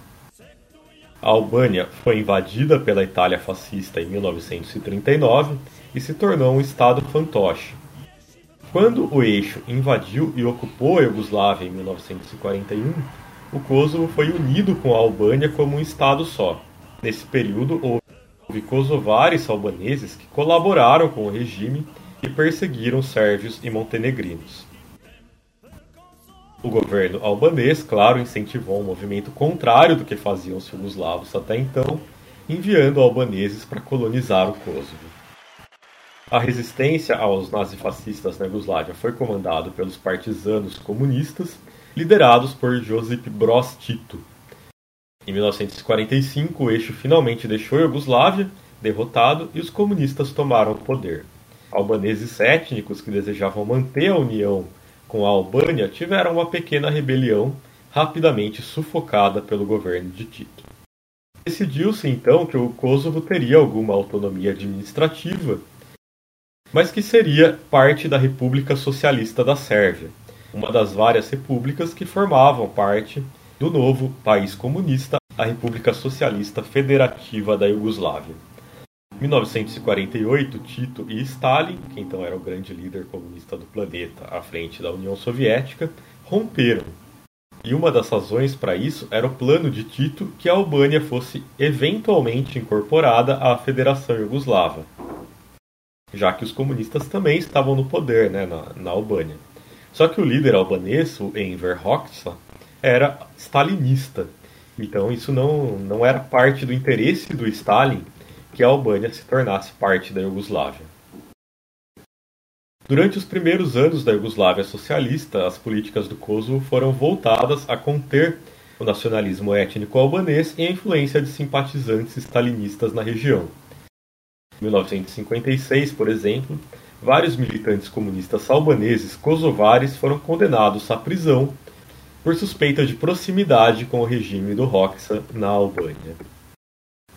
A Albânia foi invadida pela Itália fascista em 1939 e se tornou um estado fantoche. Quando o eixo invadiu e ocupou a Iugoslávia em 1941, o Kosovo foi unido com a Albânia como um estado só. Nesse período, houve kosovares albaneses que colaboraram com o regime e perseguiram sérvios e montenegrinos. O governo albanês, claro, incentivou um movimento contrário do que faziam os jugoslavos até então, enviando albaneses para colonizar o Kosovo. A resistência aos nazifascistas na Iugoslávia foi comandada pelos partisanos comunistas, liderados por Josip Broz Tito. Em 1945, o eixo finalmente deixou a Iugoslávia, derrotado, e os comunistas tomaram o poder. Albaneses étnicos que desejavam manter a união com a Albânia tiveram uma pequena rebelião, rapidamente sufocada pelo governo de Tito. Decidiu-se então que o Kosovo teria alguma autonomia administrativa, mas que seria parte da República Socialista da Sérvia, uma das várias repúblicas que formavam parte do novo país comunista a República Socialista Federativa da Iugoslávia. Em 1948, Tito e Stalin, que então era o grande líder comunista do planeta à frente da União Soviética, romperam. E uma das razões para isso era o plano de Tito que a Albânia fosse eventualmente incorporada à Federação Iugoslava, já que os comunistas também estavam no poder né, na, na Albânia. Só que o líder albanês, o Enver Hoxha, era stalinista. Então isso não, não era parte do interesse do Stalin que a Albânia se tornasse parte da Iugoslávia. Durante os primeiros anos da Iugoslávia socialista, as políticas do Kosovo foram voltadas a conter o nacionalismo étnico albanês e a influência de simpatizantes stalinistas na região. Em 1956, por exemplo, vários militantes comunistas albaneses kosovares foram condenados à prisão por suspeita de proximidade com o regime do Roxa na Albânia.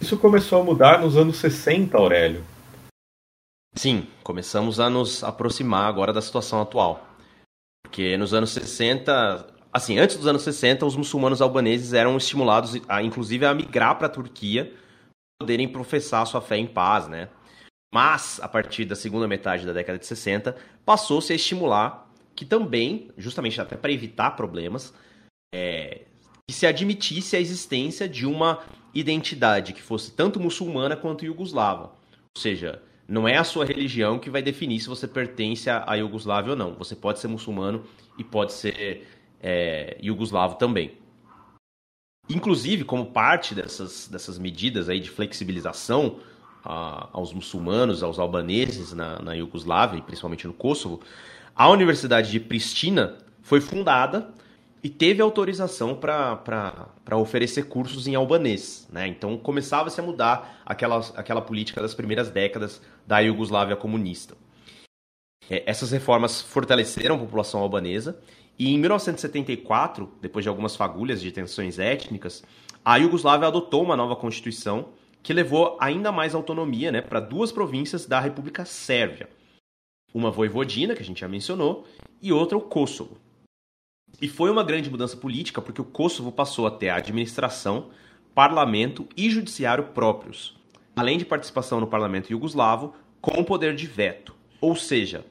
Isso começou a mudar nos anos 60, Aurélio. Sim, começamos a nos aproximar agora da situação atual. Porque nos anos 60, assim, antes dos anos 60, os muçulmanos albaneses eram estimulados, a, inclusive, a migrar para a Turquia, poderem professar sua fé em paz, né? Mas, a partir da segunda metade da década de 60, passou-se a estimular que também, justamente até para evitar problemas, é, que se admitisse a existência de uma identidade que fosse tanto muçulmana quanto iugoslava. Ou seja, não é a sua religião que vai definir se você pertence à Iugoslávia ou não. Você pode ser muçulmano e pode ser é, iugoslavo também. Inclusive, como parte dessas, dessas medidas aí de flexibilização a, aos muçulmanos, aos albaneses na, na Iugoslávia, e principalmente no Kosovo, a Universidade de Pristina foi fundada e teve autorização para oferecer cursos em albanês. Né? Então começava-se a mudar aquela, aquela política das primeiras décadas da Iugoslávia comunista. É, essas reformas fortaleceram a população albanesa e em 1974, depois de algumas fagulhas de tensões étnicas, a Iugoslávia adotou uma nova constituição que levou ainda mais autonomia né, para duas províncias da República Sérvia. Uma voivodina, que a gente já mencionou, e outra o Kosovo. E foi uma grande mudança política porque o Kosovo passou a ter administração, parlamento e judiciário próprios, além de participação no parlamento iugoslavo com poder de veto. Ou seja,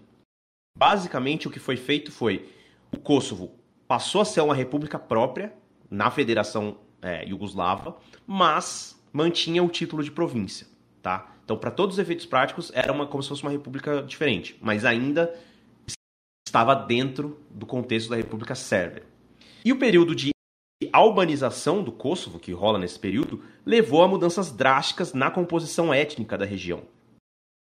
basicamente o que foi feito foi o Kosovo passou a ser uma república própria na Federação é, Iugoslava, mas mantinha o título de província, tá? Então, para todos os efeitos práticos, era uma, como se fosse uma república diferente, mas ainda estava dentro do contexto da República Sérvia. E o período de albanização do Kosovo, que rola nesse período, levou a mudanças drásticas na composição étnica da região.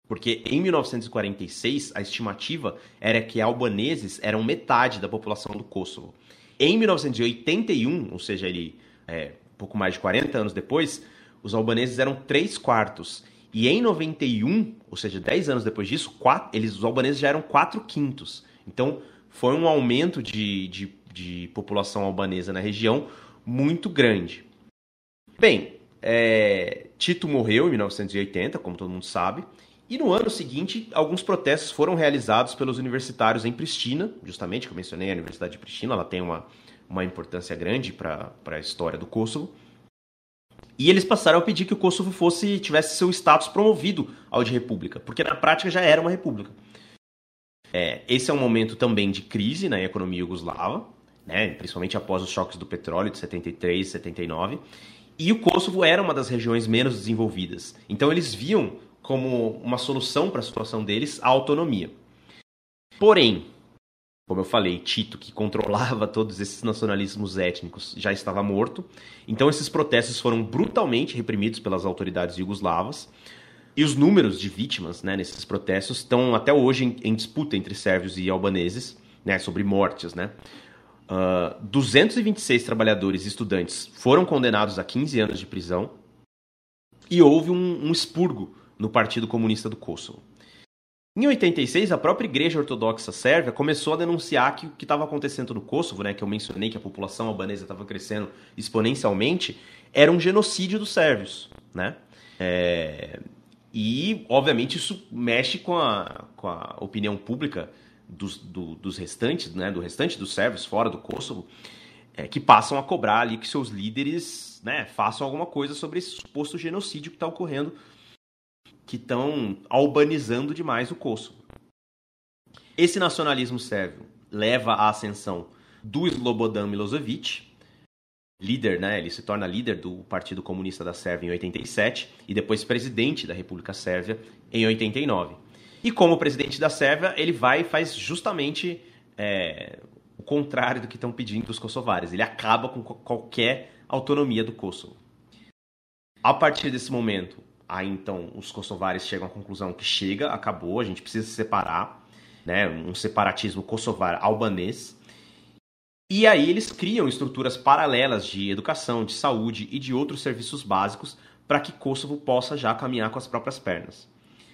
Porque em 1946, a estimativa era que albaneses eram metade da população do Kosovo. Em 1981, ou seja, ele, é, pouco mais de 40 anos depois, os albaneses eram 3 quartos. E em 91, ou seja, 10 anos depois disso, eles, os albaneses já eram 4 quintos. Então, foi um aumento de, de, de população albanesa na região muito grande. Bem, é, Tito morreu em 1980, como todo mundo sabe, e no ano seguinte, alguns protestos foram realizados pelos universitários em Pristina, justamente, que eu mencionei a Universidade de Pristina, ela tem uma, uma importância grande para a história do Kosovo. E eles passaram a pedir que o Kosovo fosse tivesse seu status promovido ao de república, porque na prática já era uma república. É, esse é um momento também de crise na economia jugoslava, né, principalmente após os choques do petróleo de 73 e 79. E o Kosovo era uma das regiões menos desenvolvidas. Então eles viam como uma solução para a situação deles a autonomia. Porém, como eu falei, Tito, que controlava *laughs* todos esses nacionalismos étnicos, já estava morto. Então esses protestos foram brutalmente reprimidos pelas autoridades jugoslavas. E os números de vítimas né, nesses protestos estão até hoje em, em disputa entre sérvios e albaneses, né, sobre mortes. Né? Uh, ah, 226 trabalhadores e estudantes foram condenados a 15 anos de prisão e houve um, um expurgo no Partido Comunista do Kosovo. Em 86, a própria Igreja Ortodoxa Sérvia começou a denunciar que o que estava acontecendo no Kosovo, né, que eu mencionei que a população albanesa estava crescendo exponencialmente, era um genocídio dos sérvios, né? É... E, obviamente, isso mexe com a, com a opinião pública dos, do, dos restantes, né, do restante dos sérvios fora do Kosovo, é, que passam a cobrar ali que seus líderes né, façam alguma coisa sobre esse suposto genocídio que está ocorrendo, que estão albanizando demais o Kosovo. Esse nacionalismo sérvio leva à ascensão do Slobodan Milosevic, líder, né? Ele se torna líder do Partido Comunista da Sérvia em 87 e depois presidente da República Sérvia em 89. E como presidente da Sérvia, ele vai e faz justamente é, o contrário do que estão pedindo os kosovares. Ele acaba com qualquer autonomia do Kosovo. A partir desse momento, aí então os kosovares chegam à conclusão que chega, acabou, a gente precisa se separar, né? Um separatismo kosovar albanês e aí eles criam estruturas paralelas de educação, de saúde e de outros serviços básicos para que Kosovo possa já caminhar com as próprias pernas.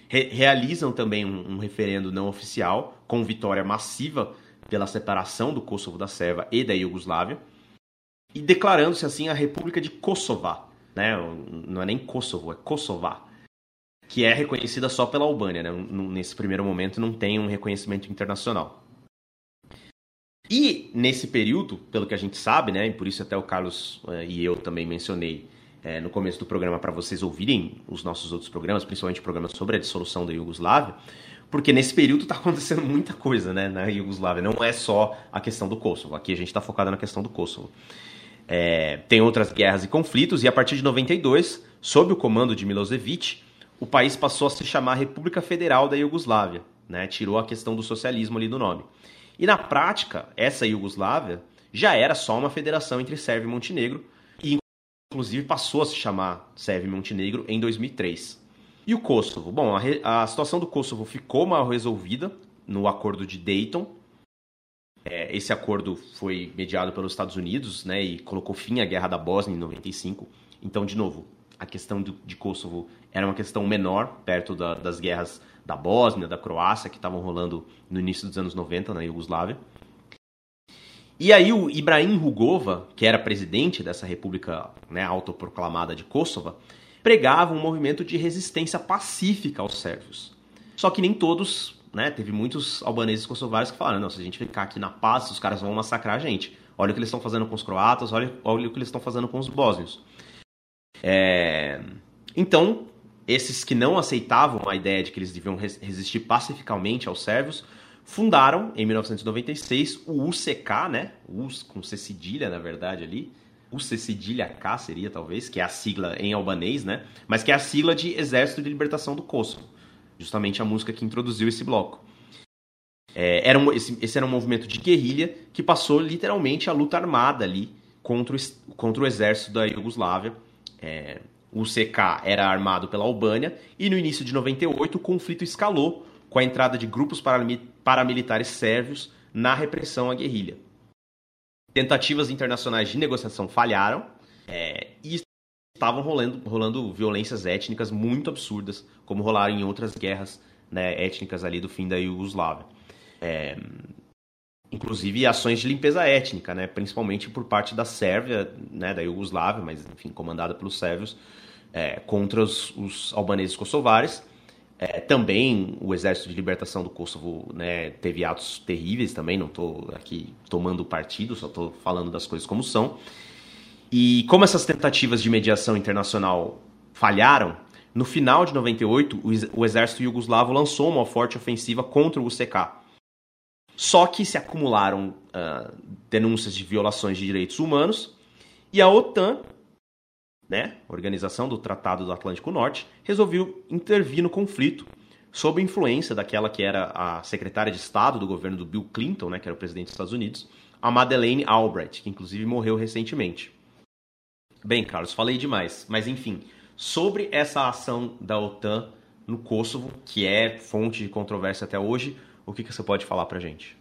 Re realizam também um, um, referendo não oficial, com vitória massiva pela separação do Kosovo da Sérvia e da Iugoslávia, e declarando-se assim a República de Kosova, né? não é nem Kosovo, é Kosova, que é reconhecida só pela Albânia. Né? Nesse primeiro momento não tem um reconhecimento internacional. E nesse período, pelo que a gente sabe, né, e por isso até o Carlos uh, e eu também mencionei é, no começo do programa para vocês ouvirem os nossos outros programas, principalmente programas sobre a dissolução da Iugoslávia, porque nesse período está acontecendo *laughs* muita coisa né, na Iugoslávia, não é só a questão do Kosovo, aqui a gente está focado na questão do Kosovo. É, tem outras guerras e conflitos, e a partir de 92, sob o comando de Milosevic, o país passou a se chamar República Federal da Iugoslávia, né, tirou a questão do socialismo ali do nome. E na prática, essa Iugoslávia já era só uma federação entre Sérvia e Montenegro, e inclusive passou a se chamar Sérvia e Montenegro em 2003. E o Kosovo? Bom, a, a situação do Kosovo ficou mal resolvida no acordo de Dayton. É, esse acordo foi mediado pelos Estados Unidos né, e colocou fim à Guerra da Bósnia em 95. Então, de novo, a questão do, de Kosovo era uma questão menor perto da, das guerras da Bósnia, da Croácia, que estavam rolando no início dos anos 90 na Iugoslávia. E aí o Ibrahim Rugova, que era presidente dessa república né, autoproclamada de Kosovo, pregava um movimento de resistência pacífica aos sérvios. Só que nem todos, né, teve muitos albaneses kosovares que falaram, não, se a gente ficar aqui na paz, os caras vão massacrar a gente. Olha o que eles estão fazendo com os croatas, olha, olha o que eles estão fazendo com os bósnios. É... Então, esses que não aceitavam a ideia de que eles deviam resistir pacificamente aos sérvios, fundaram, em 1996, o UCK, né? US com C cedilha, na verdade, ali. UC cedilha K seria, talvez, que é a sigla em albanês, né? Mas que é a sigla de Exército de Libertação do Kosovo. Justamente a música que introduziu esse bloco. É, era um, esse, esse, era um movimento de guerrilha que passou literalmente a luta armada ali contra o, contra o exército da Iugoslávia. É, o CK era armado pela Albânia e no início de 98 o conflito escalou com a entrada de grupos paramilitares sérvios na repressão à guerrilha. Tentativas internacionais de negociação falharam é, e estavam rolando, rolando violências étnicas muito absurdas, como rolaram em outras guerras né, étnicas ali do fim da Iugoslávia. É, inclusive ações de limpeza étnica, né, principalmente por parte da Sérvia, né, da Iugoslávia, mas enfim, comandada pelos sérvios, é, contra os, os, albaneses kosovares. É, também o Exército de Libertação do Kosovo né, teve atos terríveis também, não estou aqui tomando partido, só estou falando das coisas como são. E como essas tentativas de mediação internacional falharam, no final de 98, o exército iugoslavo lançou uma forte ofensiva contra o UCK. Só que se acumularam uh, denúncias de violações de direitos humanos e a OTAN né, Organização do Tratado do Atlântico Norte, resolveu intervir no conflito sob influência daquela que era a secretária de Estado do governo do Bill Clinton, né, que era o presidente dos Estados Unidos, a Madeleine Albright, que inclusive morreu recentemente. Bem, Carlos, falei demais, mas enfim, sobre essa ação da OTAN no Kosovo, que é fonte de controvérsia até hoje, o que, que você pode falar pra gente?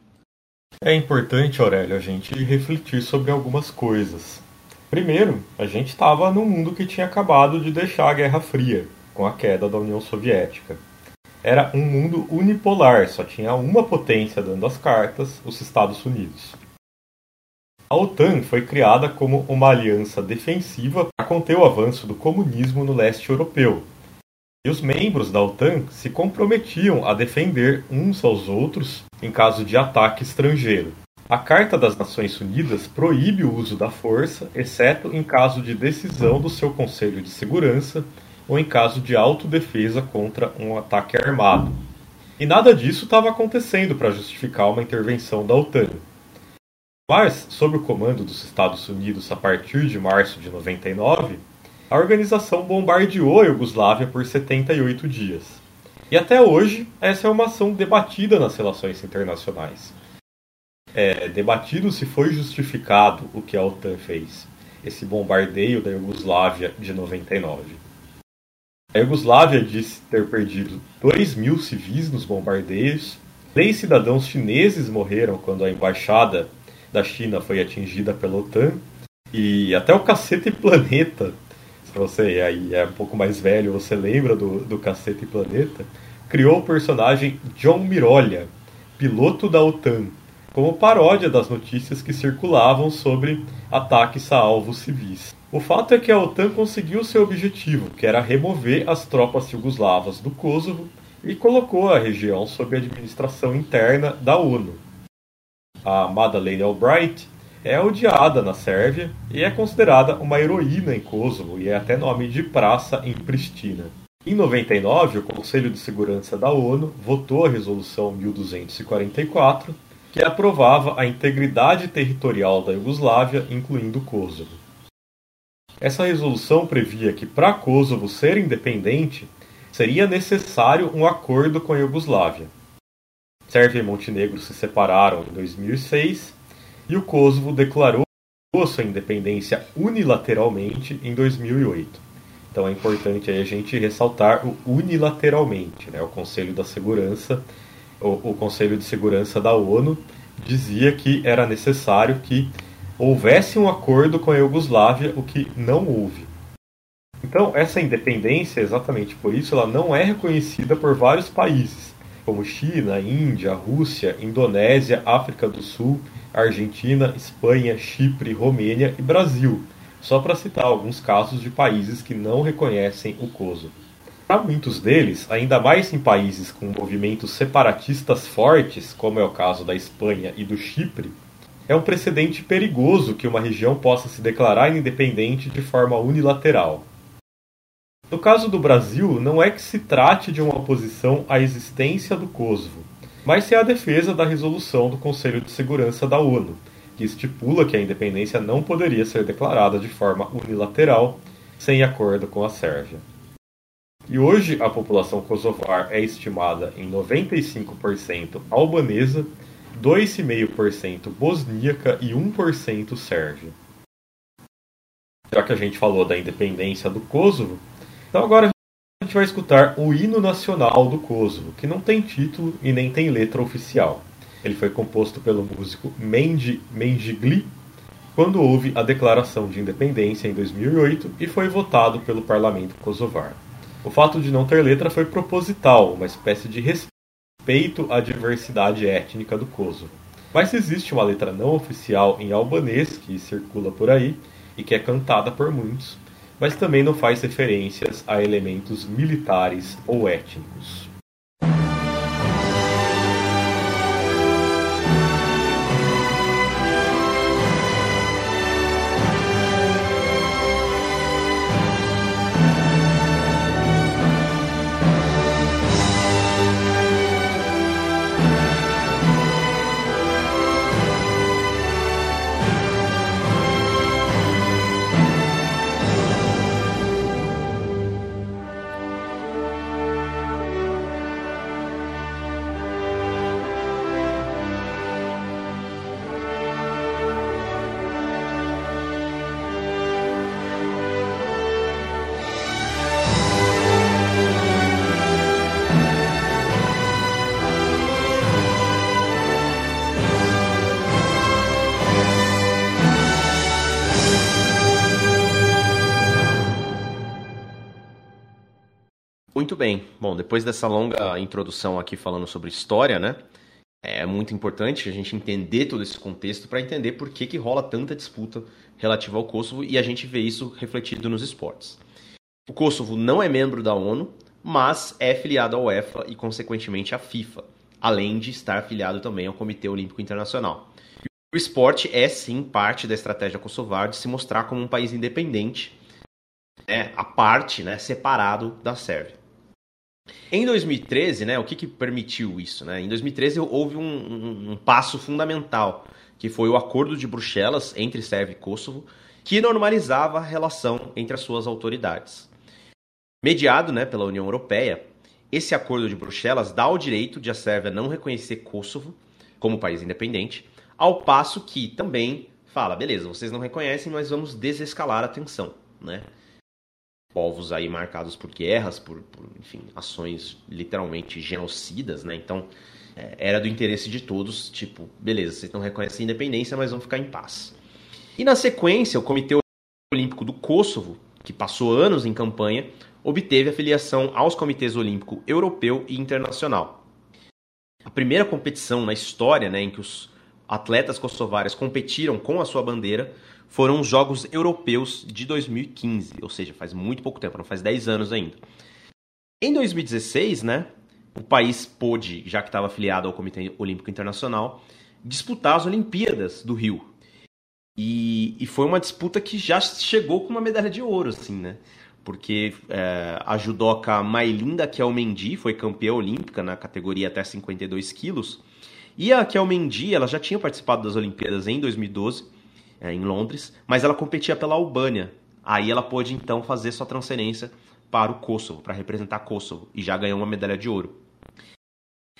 É importante, Aurélio, a gente refletir sobre algumas coisas. Primeiro, a gente estava num mundo que tinha acabado de deixar a Guerra Fria, com a queda da União Soviética. Era um mundo unipolar, só tinha uma potência dando as cartas, os Estados Unidos. A OTAN foi criada como uma aliança defensiva para conter o avanço do comunismo no leste europeu. E os membros da OTAN se comprometiam a defender uns aos outros em caso de ataque estrangeiro. A Carta das Nações Unidas proíbe o uso da força, exceto em caso de decisão do seu Conselho de Segurança ou em caso de autodefesa contra um ataque armado. E nada disso estava acontecendo para justificar uma intervenção da OTAN. Mas, sob o comando dos Estados Unidos a partir de março de 99, a organização bombardeou a Iugoslávia por 78 dias. E até hoje, essa é uma ação debatida nas relações internacionais. É debatido se foi justificado o que a OTAN fez, esse bombardeio da Iugoslávia de 99. A Iugoslávia disse ter perdido 2 mil civis nos bombardeios, três cidadãos chineses morreram quando a embaixada da China foi atingida pela OTAN, e até o Cacete *laughs* Planeta para você aí é um pouco mais velho, você lembra do, do Cacete Planeta, criou o personagem John Mirolha, piloto da OTAN, como paródia das notícias que circulavam sobre ataques a alvos civis. O fato é que a OTAN conseguiu seu objetivo, que era remover as tropas jugoslavas do Kosovo e colocou a região sob a administração interna da ONU. A Madeleine Albright é odiada na Sérvia e é considerada uma heroína em Kosovo e é até nome de praça em Pristina. Em 99, o Conselho de Segurança da ONU votou a Resolução 1244, que aprovava a integridade territorial da Iugoslávia, incluindo Kosovo. Essa resolução previa que, para Kosovo ser independente, seria necessário um acordo com a Iugoslávia. Sérvia e Montenegro se separaram em 2006 e o Kosovo declarou sua independência unilateralmente em 2008. Então é importante a gente ressaltar o unilateralmente. Né? O Conselho da Segurança, o, o Conselho de Segurança da ONU dizia que era necessário que houvesse um acordo com a Iugoslávia, o que não houve. Então essa independência, exatamente por isso, ela não é reconhecida por vários países, como China, Índia, Rússia, Indonésia, África do Sul Argentina, Espanha, Chipre, Romênia e Brasil, só para citar alguns casos de países que não reconhecem o Kosovo. Para muitos deles, ainda mais em países com movimentos separatistas fortes, como é o caso da Espanha e do Chipre, é um precedente perigoso que uma região possa se declarar independente de forma unilateral. No caso do Brasil, não é que se trate de uma oposição à existência do Kosovo, mas é a defesa da resolução do Conselho de Segurança da ONU, que estipula que a independência não poderia ser declarada de forma unilateral sem acordo com a Sérvia. E hoje a população kosovar é estimada em 95% albanesa, 2,5% bosníaca e 1% sérvia. Já que a gente falou da independência do Kosovo, então agora vai escutar o hino nacional do Kosovo, que não tem título e nem tem letra oficial. Ele foi composto pelo músico Mendi Mendigli quando houve a declaração de independência em 2008 e foi votado pelo parlamento kosovar. O fato de não ter letra foi proposital, uma espécie de respeito à diversidade étnica do Kosovo. Mas existe uma letra não oficial em albanês que circula por aí e que é cantada por muitos, mas também não faz referências a elementos militares ou étnicos. Bem. Bom, depois dessa longa introdução aqui falando sobre história, né? É muito importante a gente entender todo esse contexto para entender por que, que rola tanta disputa relativa ao Kosovo e a gente vê isso refletido nos esportes. O Kosovo não é membro da ONU, mas é filiado à UEFA e, consequentemente, à FIFA, além de estar filiado também ao Comitê Olímpico Internacional. O esporte é sim parte da estratégia kosovar de se mostrar como um país independente, né, a parte, né, separado da Sérvia. Em 2013, né, o que, que permitiu isso? Né? Em 2013 houve um, um, um passo fundamental, que foi o Acordo de Bruxelas entre Sérvia e Kosovo, que normalizava a relação entre as suas autoridades. Mediado né, pela União Europeia, esse acordo de Bruxelas dá o direito de a Sérvia não reconhecer Kosovo como país independente, ao passo que também fala, beleza, vocês não reconhecem, mas vamos desescalar a tensão, né? Povos aí marcados por guerras, por, por enfim, ações literalmente genocidas, né? Então, é, era do interesse de todos, tipo, beleza, vocês não reconhecem a independência, mas vão ficar em paz. E na sequência, o Comitê Olímpico do Kosovo, que passou anos em campanha, obteve a filiação aos comitês olímpico europeu e internacional. A primeira competição na história né, em que os atletas kosovares competiram com a sua bandeira foram os Jogos Europeus de 2015, ou seja, faz muito pouco tempo, não faz 10 anos ainda. Em 2016, né, o país pôde, já que estava afiliado ao Comitê Olímpico Internacional, disputar as Olimpíadas do Rio. E, e foi uma disputa que já chegou com uma medalha de ouro, assim, né? porque é, a judoca Mailinda Kelmendi foi campeã olímpica na categoria até 52 quilos. E a Kelmendi, ela já tinha participado das Olimpíadas em 2012, é, em Londres, mas ela competia pela Albânia. Aí ela pôde então fazer sua transferência para o Kosovo, para representar Kosovo, e já ganhou uma medalha de ouro.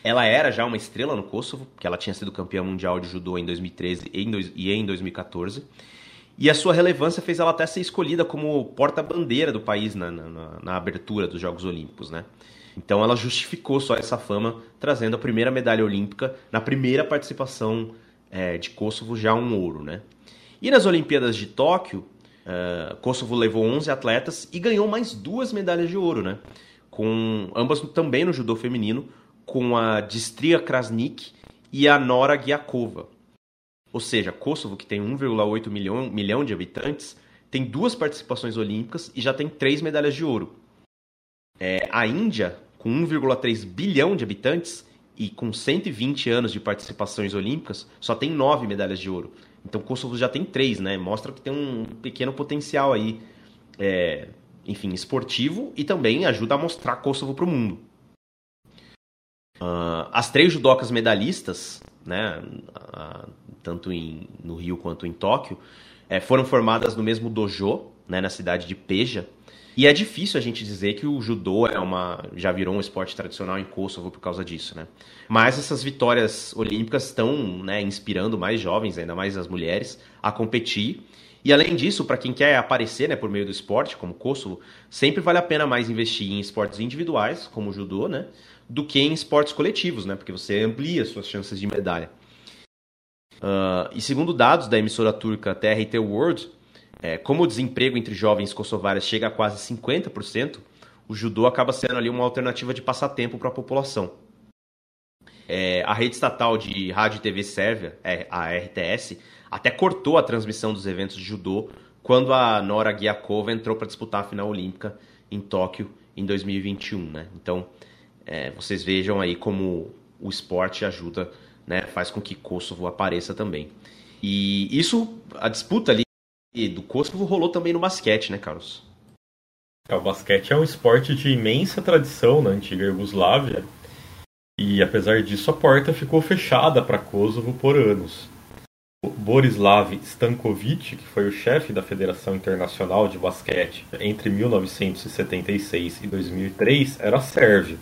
Ela era já uma estrela no Kosovo, porque ela tinha sido campeã mundial de judô em 2013 e em 2014. E a sua relevância fez ela até ser escolhida como porta-bandeira do país na, na, na, abertura dos Jogos Olímpicos, né? Então ela justificou só essa fama, trazendo a primeira medalha olímpica na primeira participação é, de Kosovo, já um ouro, né? E nas Olimpíadas de Tóquio, uh, Kosovo levou 11 atletas e ganhou mais duas medalhas de ouro, né? Com ambas também no judô feminino, com a Distria Krasnik e a Nora Giakova. Ou seja, Kosovo, que tem 1,8 milhão, milhão de habitantes, tem duas participações olímpicas e já tem três medalhas de ouro. É, a Índia, com 1,3 bilhão de habitantes e com 120 anos de participações olímpicas, só tem nove medalhas de ouro. Então Kosovo já tem três, né? Mostra que tem um pequeno potencial aí, é, enfim, esportivo e também ajuda a mostrar Kosovo para o mundo. Uh, as três judocas medalhistas, né, uh, tanto em, no Rio quanto em Tóquio, é, foram formadas no mesmo dojo, né, na cidade de Peja. E é difícil a gente dizer que o judô é uma, já virou um esporte tradicional em Kosovo por causa disso, né? Mas essas vitórias olímpicas estão né, inspirando mais jovens, ainda mais as mulheres, a competir. E além disso, para quem quer aparecer né, por meio do esporte, como Kosovo, sempre vale a pena mais investir em esportes individuais, como o judô, né? Do que em esportes coletivos, né? Porque você amplia suas chances de medalha. Uh, e segundo dados da emissora turca TRT World, é, como o desemprego entre jovens kosovares chega a quase 50%, o judô acaba sendo ali uma alternativa de passatempo para a população. É, a rede estatal de rádio e TV sérvia, é, a RTS, até cortou a transmissão dos eventos de judô quando a Nora Giakova entrou para disputar a final olímpica em Tóquio em 2021. Né? Então, é, vocês vejam aí como o esporte ajuda né, faz com que Kosovo apareça também. E isso, a disputa ali do Kosovo rolou também no basquete, né, Carlos? É, o basquete é um esporte de imensa tradição na antiga Iugoslávia. E apesar disso, a porta ficou fechada para Kosovo por anos. O Borislav Stankovic, que foi o chefe da Federação Internacional de Basquete entre 1976 e 2003, era sérvio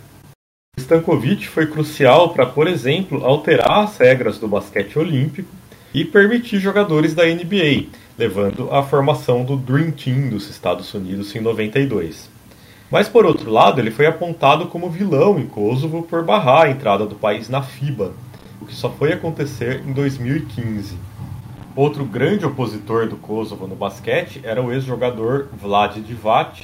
Stankovic foi crucial para, por exemplo, alterar as regras do basquete olímpico e permitir jogadores da NBA, levando à formação do Dream Team dos Estados Unidos em 92. Mas por outro lado, ele foi apontado como vilão em Kosovo por barrar a entrada do país na FIBA, o que só foi acontecer em 2015. Outro grande opositor do Kosovo no basquete era o ex-jogador Vlad Divac,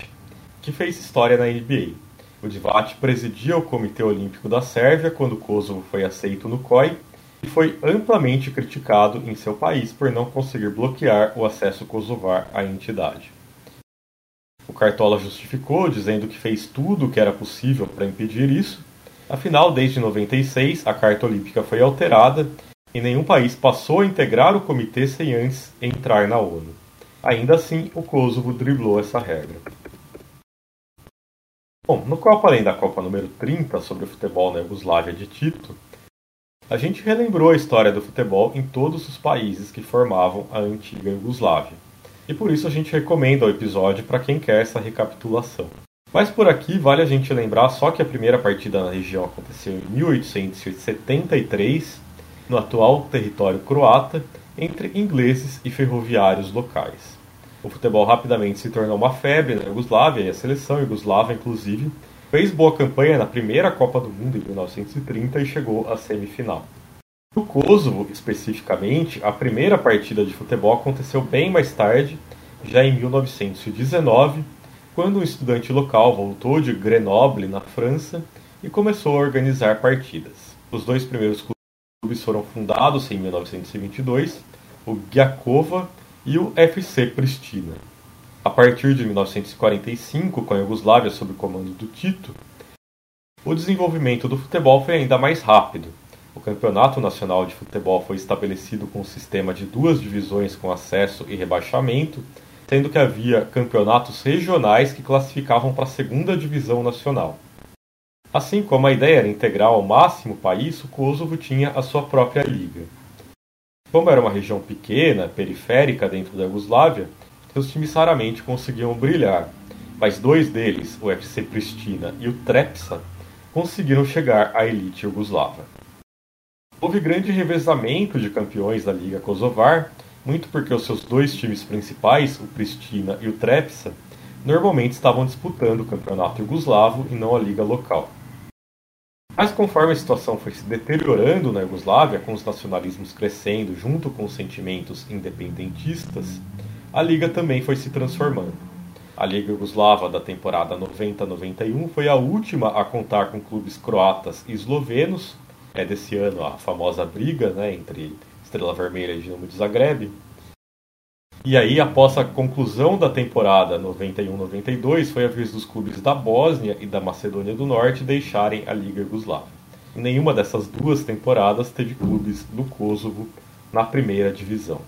que fez história na NBA. O Divac presidia o Comitê Olímpico da Sérvia quando Kosovo foi aceito no COI e foi amplamente criticado em seu país por não conseguir bloquear o acesso kosovar à entidade. O Cartola justificou, dizendo que fez tudo o que era possível para impedir isso. Afinal, desde 96, a Carta Olímpica foi alterada e nenhum país passou a integrar o comitê sem antes entrar na ONU. Ainda assim, o Kosovo driblou essa regra. Bom, no Copa Além da Copa número 30 sobre o futebol na Iugoslávia de Tito, a gente relembrou a história do futebol em todos os países que formavam a antiga Iugoslávia. E por isso a gente recomenda o episódio para quem quer essa recapitulação. Mas por aqui vale a gente lembrar só que a primeira partida na região aconteceu em 1873, no atual território croata, entre ingleses e ferroviários locais. O futebol rapidamente se tornou uma febre na Iugoslávia e a seleção iugoslava, inclusive, fez boa campanha na primeira Copa do Mundo em 1930 e chegou à semifinal. No Kosovo, especificamente, a primeira partida de futebol aconteceu bem mais tarde, já em 1919, quando um estudante local voltou de Grenoble, na França, e começou a organizar partidas. Os dois primeiros clubes foram fundados em 1922, o Giacova e o FC Pristina. A partir de 1945, com a Iugoslávia sob o comando do Tito, o desenvolvimento do futebol foi ainda mais rápido. O Campeonato Nacional de Futebol foi estabelecido com um sistema de duas divisões com acesso e rebaixamento, sendo que havia campeonatos regionais que classificavam para a segunda divisão nacional. Assim como a ideia era integrar ao máximo o país, o Kosovo tinha a sua própria liga. Como era uma região pequena, periférica dentro da Iugoslávia, seus times raramente conseguiam brilhar, mas dois deles, o FC Pristina e o Trepsa, conseguiram chegar à elite iugoslava. Houve grande revezamento de campeões da Liga Kosovar, muito porque os seus dois times principais, o Pristina e o Trepsa, normalmente estavam disputando o campeonato iugoslavo e não a liga local. Mas conforme a situação foi se deteriorando na Iugoslávia, com os nacionalismos crescendo junto com os sentimentos independentistas, a liga também foi se transformando. A Liga Iugoslava da temporada 90-91 foi a última a contar com clubes croatas e eslovenos. É desse ano a famosa briga né, entre Estrela Vermelha e Dinamo de Zagreb. E aí, após a conclusão da temporada 91-92, foi a vez dos clubes da Bósnia e da Macedônia do Norte deixarem a Liga Yugoslava. Nenhuma dessas duas temporadas teve clubes do Kosovo na primeira divisão.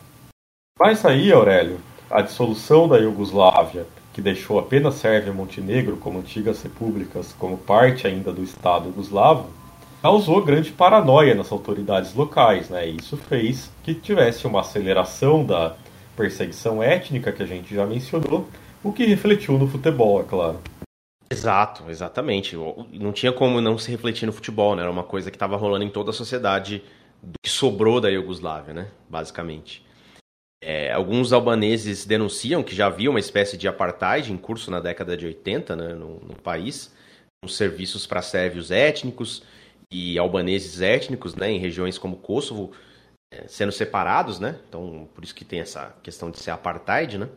Mas aí, Aurélio, a dissolução da Iugoslávia, que deixou apenas Sérvia e Montenegro como antigas repúblicas como parte ainda do Estado Yugoslavo, causou grande paranoia nas autoridades locais, né? E isso fez que tivesse uma aceleração da perseguição étnica que a gente já mencionou, o que refletiu no futebol, é claro. Exato, exatamente. Não tinha como não se refletir no futebol, né? Era uma coisa que estava rolando em toda a sociedade do que sobrou da Iugoslávia, né? Basicamente. É, alguns albaneses denunciam que já havia uma espécie de apartheid em curso na década de 80 né, no, no país, com serviços para sérvios étnicos e albaneses étnicos né, em regiões como Kosovo, sendo separados, né? Então, por isso que tem essa questão de ser apartheid, né?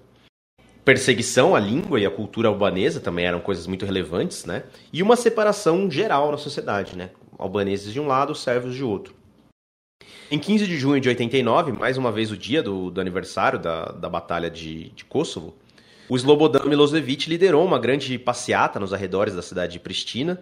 Perseguição à língua e à cultura albanesa também eram coisas muito relevantes, né? E uma separação geral na sociedade, né? Albaneses de um lado, sérvios de outro. Em 15 de junho de 89, mais uma vez o dia do, do aniversário da, da Batalha de, de Kosovo, o Slobodan Milosevic liderou uma grande passeata nos arredores da cidade de Pristina,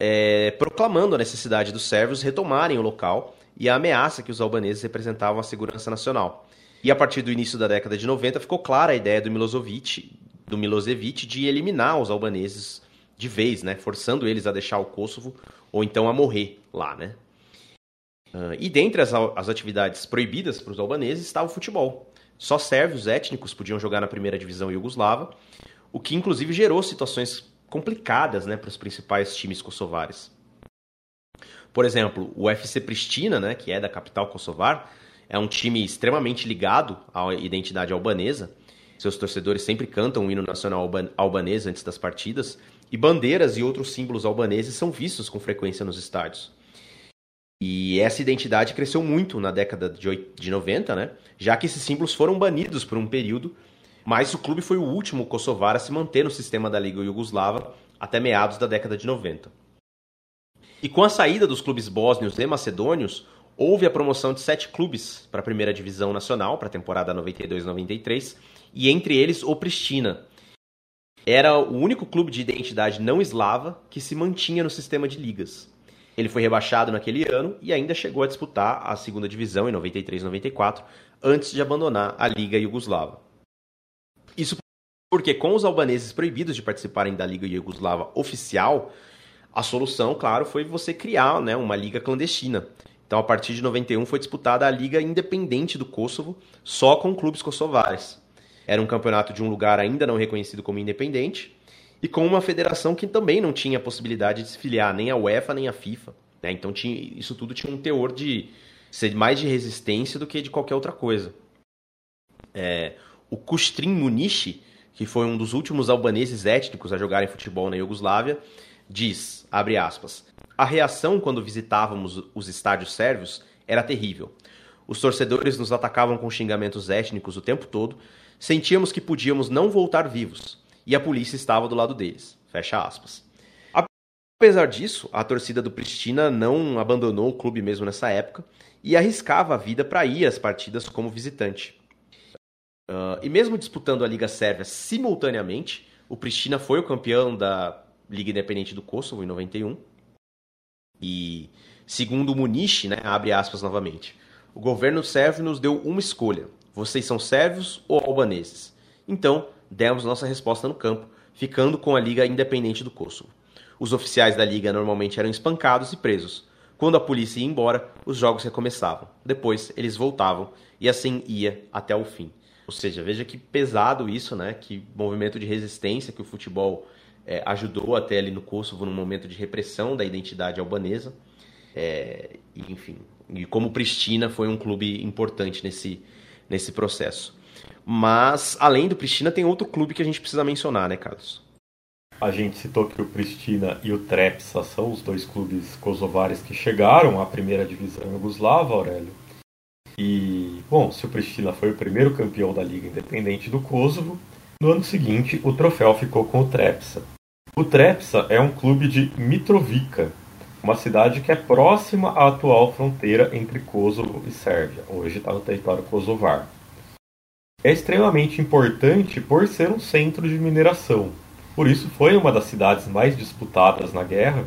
é, proclamando a necessidade dos sérvios retomarem o local e a ameaça que os albaneses representavam à segurança nacional. E a partir do início da década de 90 ficou clara a ideia do Milosevic, do Milosevic de eliminar os albaneses de vez, né, forçando eles a deixar o Kosovo ou então a morrer lá, né? Uh, e dentre as, as atividades proibidas para os albaneses estava o futebol. Só sérvios étnicos podiam jogar na primeira divisão iugoslava, o que inclusive gerou situações complicadas né, para os principais times kosovares. Por exemplo, o FC Pristina, né, que é da capital kosovar, é um time extremamente ligado à identidade albanesa. Seus torcedores sempre cantam o hino nacional albanês antes das partidas, e bandeiras e outros símbolos albaneses são vistos com frequência nos estádios. E essa identidade cresceu muito na década de 90, né? já que esses símbolos foram banidos por um período, mas o clube foi o último kosovar a se manter no sistema da Liga Yugoslava até meados da década de 90. E com a saída dos clubes bósnios e macedônios, houve a promoção de sete clubes para a primeira divisão nacional, para a temporada 92-93, e entre eles o Pristina. Era o único clube de identidade não eslava que se mantinha no sistema de ligas. Ele foi rebaixado naquele ano e ainda chegou a disputar a segunda divisão em 93 e 94, antes de abandonar a Liga Iugoslava. Isso porque, com os albaneses proibidos de participarem da Liga Iugoslava oficial, a solução, claro, foi você criar né, uma liga clandestina. Então, a partir de 91 foi disputada a Liga Independente do Kosovo, só com clubes kosovares. Era um campeonato de um lugar ainda não reconhecido como independente e com uma federação que também não tinha possibilidade de se filiar nem a UEFA nem a FIFA. Né? Então, tinha, isso tudo tinha um teor de ser mais de resistência do que de qualquer outra coisa. É, o Kustrin Munichi, que foi um dos últimos albaneses étnicos a jogarem futebol na Iugoslávia, diz, abre aspas, a reação quando visitávamos os estádios sérvios era terrível. Os torcedores nos atacavam com xingamentos étnicos o tempo todo, sentíamos que podíamos não voltar vivos, e a polícia estava do lado deles. Fecha aspas. Apesar disso, a torcida do Pristina não abandonou o clube mesmo nessa época e arriscava a vida para ir às partidas como visitante. Uh, e mesmo disputando a Liga Sérvia simultaneamente, o Pristina foi o campeão da Liga Independente do Kosovo em 91. E segundo o Muniche, né, abre aspas novamente, o governo sérvio nos deu uma escolha: vocês são sérvios ou albaneses? Então, demos nossa resposta no campo, ficando com a Liga Independente do Kosovo. Os oficiais da liga normalmente eram espancados e presos. Quando a polícia ia embora, os jogos recomeçavam. Depois, eles voltavam e assim ia até o fim. Ou seja, veja que pesado isso, né? Que movimento de resistência que o futebol é, ajudou até ali no Kosovo num momento de repressão da identidade albanesa. É, enfim, e como Pristina foi um clube importante nesse, nesse processo. Mas, além do Pristina, tem outro clube que a gente precisa mencionar, né, Carlos? A gente citou que o Pristina e o Trepsa são os dois clubes kosovares que chegaram à primeira divisão Yugoslava, Aurélio. E, bom, se o Pristina foi o primeiro campeão da Liga Independente do Kosovo, no ano seguinte o troféu ficou com o Trepsa. O Trepsa é um clube de Mitrovica, uma cidade que é próxima à atual fronteira entre Kosovo e Sérvia. Hoje está no território kosovar. É extremamente importante por ser um centro de mineração. Por isso foi uma das cidades mais disputadas na guerra.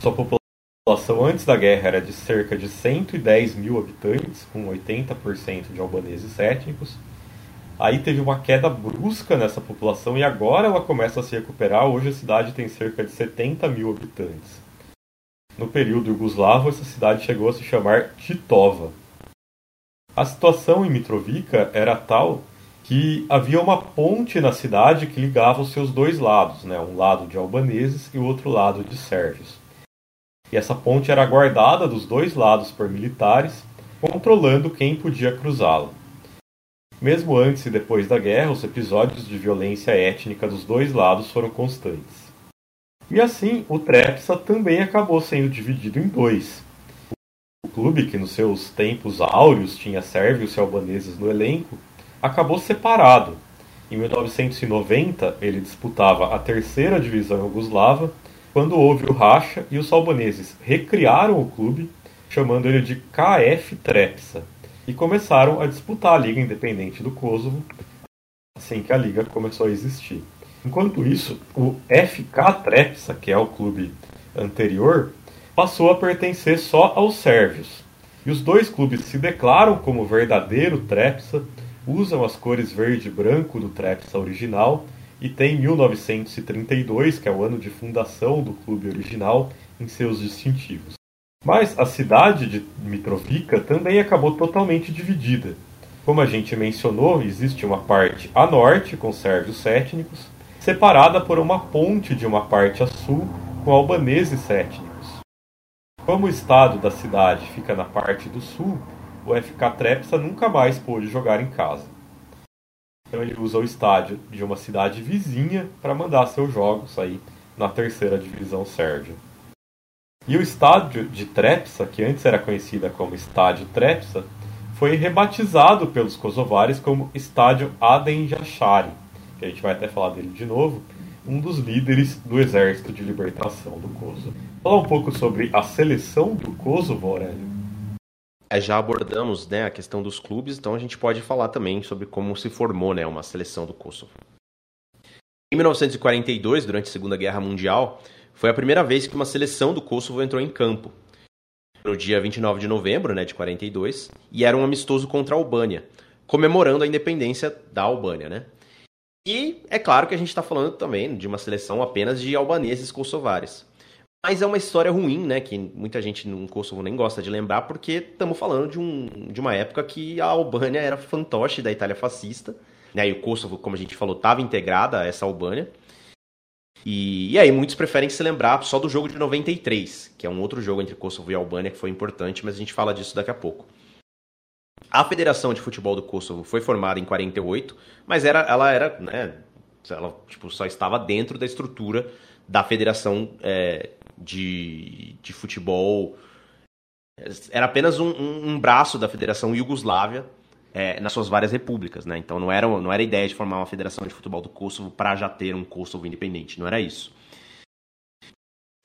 Sua população antes da guerra era de cerca de 110 mil habitantes, com 80% de albaneses étnicos. Aí teve uma queda brusca nessa população e agora ela começa a se recuperar. Hoje a cidade tem cerca de 70 mil habitantes. No período jugoslavo, essa cidade chegou a se chamar Titova. A situação em Mitrovica era tal que havia uma ponte na cidade que ligava os seus dois lados, né? um lado de albaneses e o outro lado de sérvios e essa ponte era guardada dos dois lados por militares, controlando quem podia cruzá-la. Mesmo antes e depois da guerra, os episódios de violência étnica dos dois lados foram constantes. E assim, o Trepsa também acabou sendo dividido em dois. O clube, que nos seus tempos áureos tinha sérvios e albaneses no elenco, acabou separado. Em 1990, ele disputava a terceira divisão jugoslava quando houve o racha e os albaneses recriaram o clube, chamando ele de KF Trepsa, e começaram a disputar a Liga Independente do Kosovo, assim que a liga começou a existir. Enquanto isso, o FK Trepsa, que é o clube anterior, passou a pertencer só aos sérvios. E os dois clubes se declaram como verdadeiro Trepsa, usam as cores verde e branco do Trepsa original e tem 1932, que é o ano de fundação do clube original, em seus distintivos. Mas a cidade de Mitrovica também acabou totalmente dividida. Como a gente mencionou, existe uma parte a norte, com sérvios étnicos, separada por uma ponte de uma parte a sul, com albaneses étnicos. Como o estado da cidade fica na parte do sul, o FK Trepsa nunca mais pôde jogar em casa. Então ele usa o estádio de uma cidade vizinha para mandar seus jogos aí na terceira divisão sérvia. E o estádio de Trepsa, que antes era conhecida como Estádio Trepsa, foi rebatizado pelos kosovares como Estádio Adem Jashari, que a gente vai até falar dele de novo, um dos líderes do Exército de Libertação do Kosovo. Falar um pouco sobre a seleção do Kosovo, Aurélio. É, já abordamos né, a questão dos clubes, então a gente pode falar também sobre como se formou né, uma seleção do Kosovo. Em 1942, durante a Segunda Guerra Mundial, foi a primeira vez que uma seleção do Kosovo entrou em campo. no dia 29 de novembro né, de 42, e era um amistoso contra a Albânia, comemorando a independência da Albânia. Né? E é claro que a gente está falando também de uma seleção apenas de albaneses kosovares. Mas é uma história ruim, né? Que muita gente no Kosovo nem gosta de lembrar, porque estamos falando de, um, de uma época que a Albânia era fantoche da Itália fascista. Né, e o Kosovo, como a gente falou, estava integrada a essa Albânia. E, e, aí muitos preferem se lembrar só do jogo de 93, que é um outro jogo entre Kosovo e Albânia que foi importante, mas a gente fala disso daqui a pouco. A Federação de Futebol do Kosovo foi formada em 48, mas era, ela era, né, ela tipo, só estava dentro da estrutura da Federação é, de, de Futebol. Era apenas um, um, um braço da Federação Iugoslávia é, nas suas várias repúblicas, né? Então não era, não era ideia de formar uma federação de futebol do Kosovo para já ter um Kosovo independente, não era isso.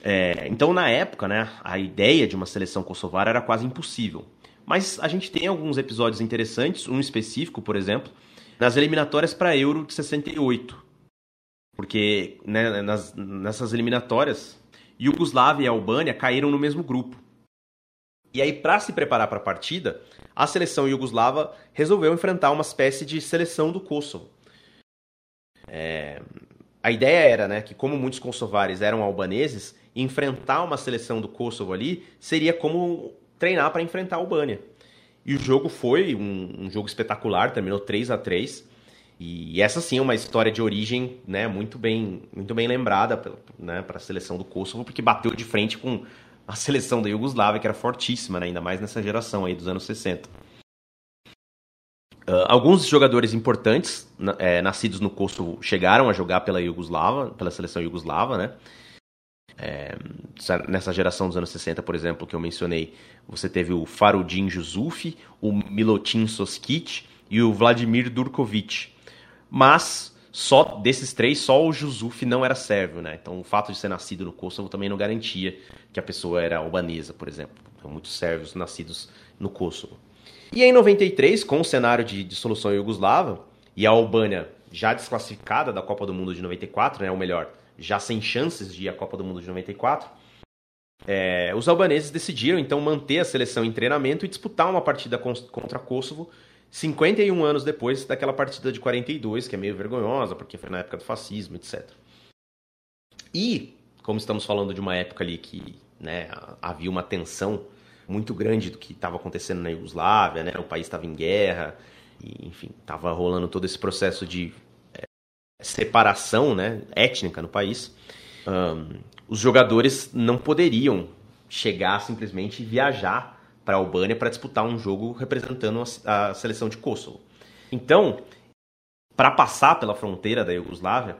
É, então na época, né, a ideia de uma seleção kosovar era quase impossível. Mas a gente tem alguns episódios interessantes, um específico, por exemplo, nas eliminatórias para Euro de 68. Porque né, nas, nessas eliminatórias, Iugoslávia e Albânia caíram no mesmo grupo. E aí, para se preparar para a partida, a seleção iugoslava resolveu enfrentar uma espécie de seleção do Kosovo. É... A ideia era né, que, como muitos kosovares eram albaneses, enfrentar uma seleção do Kosovo ali seria como treinar para enfrentar a Albânia. E o jogo foi um, um, jogo espetacular, terminou 3 a 3 E essa sim é uma história de origem né, muito, bem, muito bem lembrada né, para a seleção do Kosovo, porque bateu de frente com a seleção da Iugoslávia, que era fortíssima, né? ainda mais nessa geração aí dos anos 60. Uh, ah, alguns jogadores importantes é, nascidos no Kosovo chegaram a jogar pela Iugoslava, pela seleção Iugoslava, né? É, nessa geração dos anos 60, por exemplo, que eu mencionei, você teve o Farudin Jusuf, o Milotin Soskic e o Vladimir Durkovic. Mas só desses três, só o Jusuf não era sérvio, né? Então o fato de ser nascido no Kosovo também não garantia que a pessoa era albanesa, por exemplo. Então, muitos sérvios nascidos no Kosovo. E em 93, com o cenário de dissolução iugoslava e a Albânia já desclassificada da Copa do Mundo de 94, né? Ou melhor, já sem chances de ir à Copa do Mundo de 94, é, os albaneses decidiram então manter a seleção em treinamento e disputar uma partida contra Kosovo 51 anos depois daquela partida de 42, que é meio vergonhosa, porque foi na época do fascismo, etc. E, como estamos falando de uma época ali que né, havia uma tensão muito grande do que estava acontecendo na Iugoslávia, né, o país estava em guerra, e, enfim, estava rolando todo esse processo de é, separação né, étnica no país, um, os jogadores não poderiam chegar simplesmente e viajar para a Albânia para disputar um jogo representando a, a seleção de Kosovo. Então, para passar pela fronteira da Iugoslávia,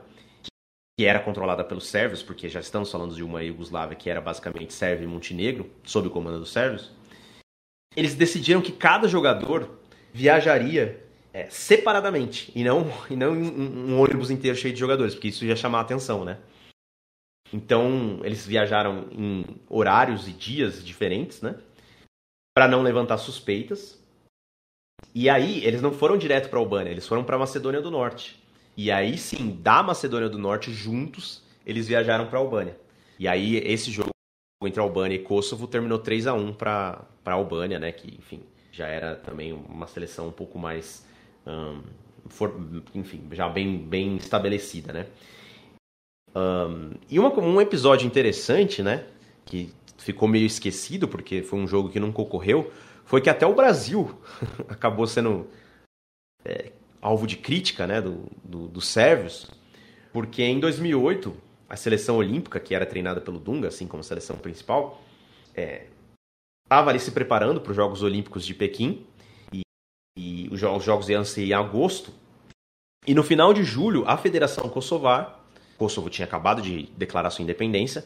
que era controlada pelos sérvios, porque já estamos falando de uma Iugoslávia que era basicamente Sérvia e Montenegro, sob o comando dos sérvios, eles decidiram que cada jogador viajaria é, separadamente e não, e não um, um ônibus inteiro cheio de jogadores, porque isso ia chamar a atenção, né? Então, eles viajaram em horários e dias diferentes, né? Para não levantar suspeitas. E aí, eles não foram direto para Albânia, eles foram para Macedônia do Norte. E aí sim, da Macedônia do Norte, juntos, eles viajaram para Albânia. E aí, esse jogo entre Albânia e Kosovo terminou 3 a 1 para Albânia, né? Que, enfim, já era também uma seleção um pouco mais. Um, for, enfim, já bem, bem estabelecida, né? Um, e uma, um episódio interessante, né? Que ficou meio esquecido, porque foi um jogo que nunca ocorreu, foi que até o Brasil *laughs* acabou sendo é, alvo de crítica né, do, do, dos sérvios, porque em 2008 a seleção olímpica, que era treinada pelo Dunga, assim como a seleção principal, estava é, ali se preparando para os Jogos Olímpicos de Pequim, e, e os Jogos iam ser em agosto, e no final de julho a Federação Kosovar, Kosovo tinha acabado de declarar sua independência,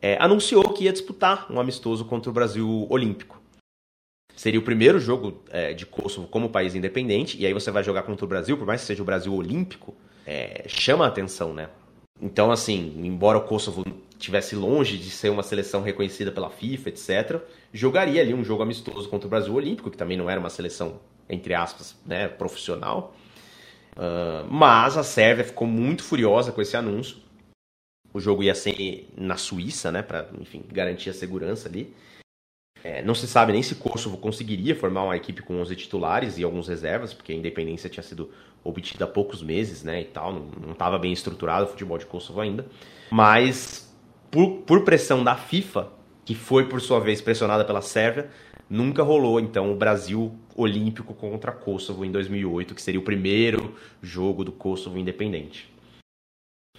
é, anunciou que ia disputar um amistoso contra o Brasil Olímpico. Seria o primeiro jogo é, de Kosovo como país independente, e aí você vai jogar contra o Brasil, por mais que seja o Brasil Olímpico, é, chama a atenção, né? Então, assim, embora o Kosovo estivesse longe de ser uma seleção reconhecida pela FIFA, etc., jogaria ali um jogo amistoso contra o Brasil Olímpico, que também não era uma seleção, entre aspas, né, profissional. Uh, mas a Sérvia ficou muito furiosa com esse anúncio o jogo ia ser na Suíça, né, para enfim garantir a segurança ali. É, não se sabe nem se Kosovo conseguiria formar uma equipe com 11 titulares e alguns reservas, porque a independência tinha sido obtida há poucos meses, né, e tal, não estava bem estruturado o futebol de Kosovo ainda. Mas, por, por pressão da FIFA, que foi por sua vez pressionada pela Sérvia, nunca rolou então o Brasil olímpico contra Kosovo em 2008, que seria o primeiro jogo do Kosovo independente.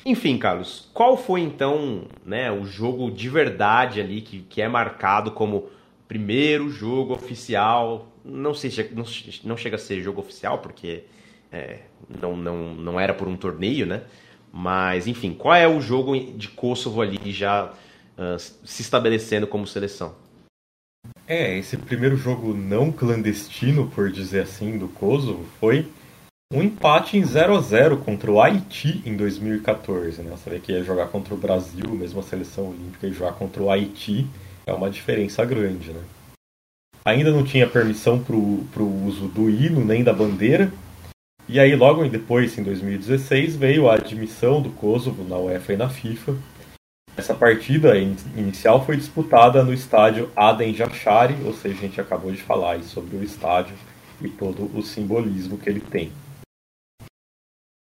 Enfim, Carlos, qual foi então né, o jogo de verdade ali que, que é marcado como primeiro jogo oficial? Não sei, não, não chega a ser jogo oficial porque é, não, não, não era por um torneio, né? Mas enfim, qual é o jogo de Kosovo ali já uh, se estabelecendo como seleção? É, esse primeiro jogo não clandestino, por dizer assim, do Kosovo foi um empate em 0 a 0 contra o Haiti em 2014. Né? Vê que ia jogar contra o Brasil, mesmo a seleção olímpica, e jogar contra o Haiti é uma diferença grande. Né? Ainda não tinha permissão para o uso do hino nem da bandeira. E aí, logo depois, em 2016, veio a admissão do Kosovo na UEFA e na FIFA. Essa partida inicial foi disputada no estádio Aden Jashari, ou seja, a gente acabou de falar sobre o estádio e todo o simbolismo que ele tem.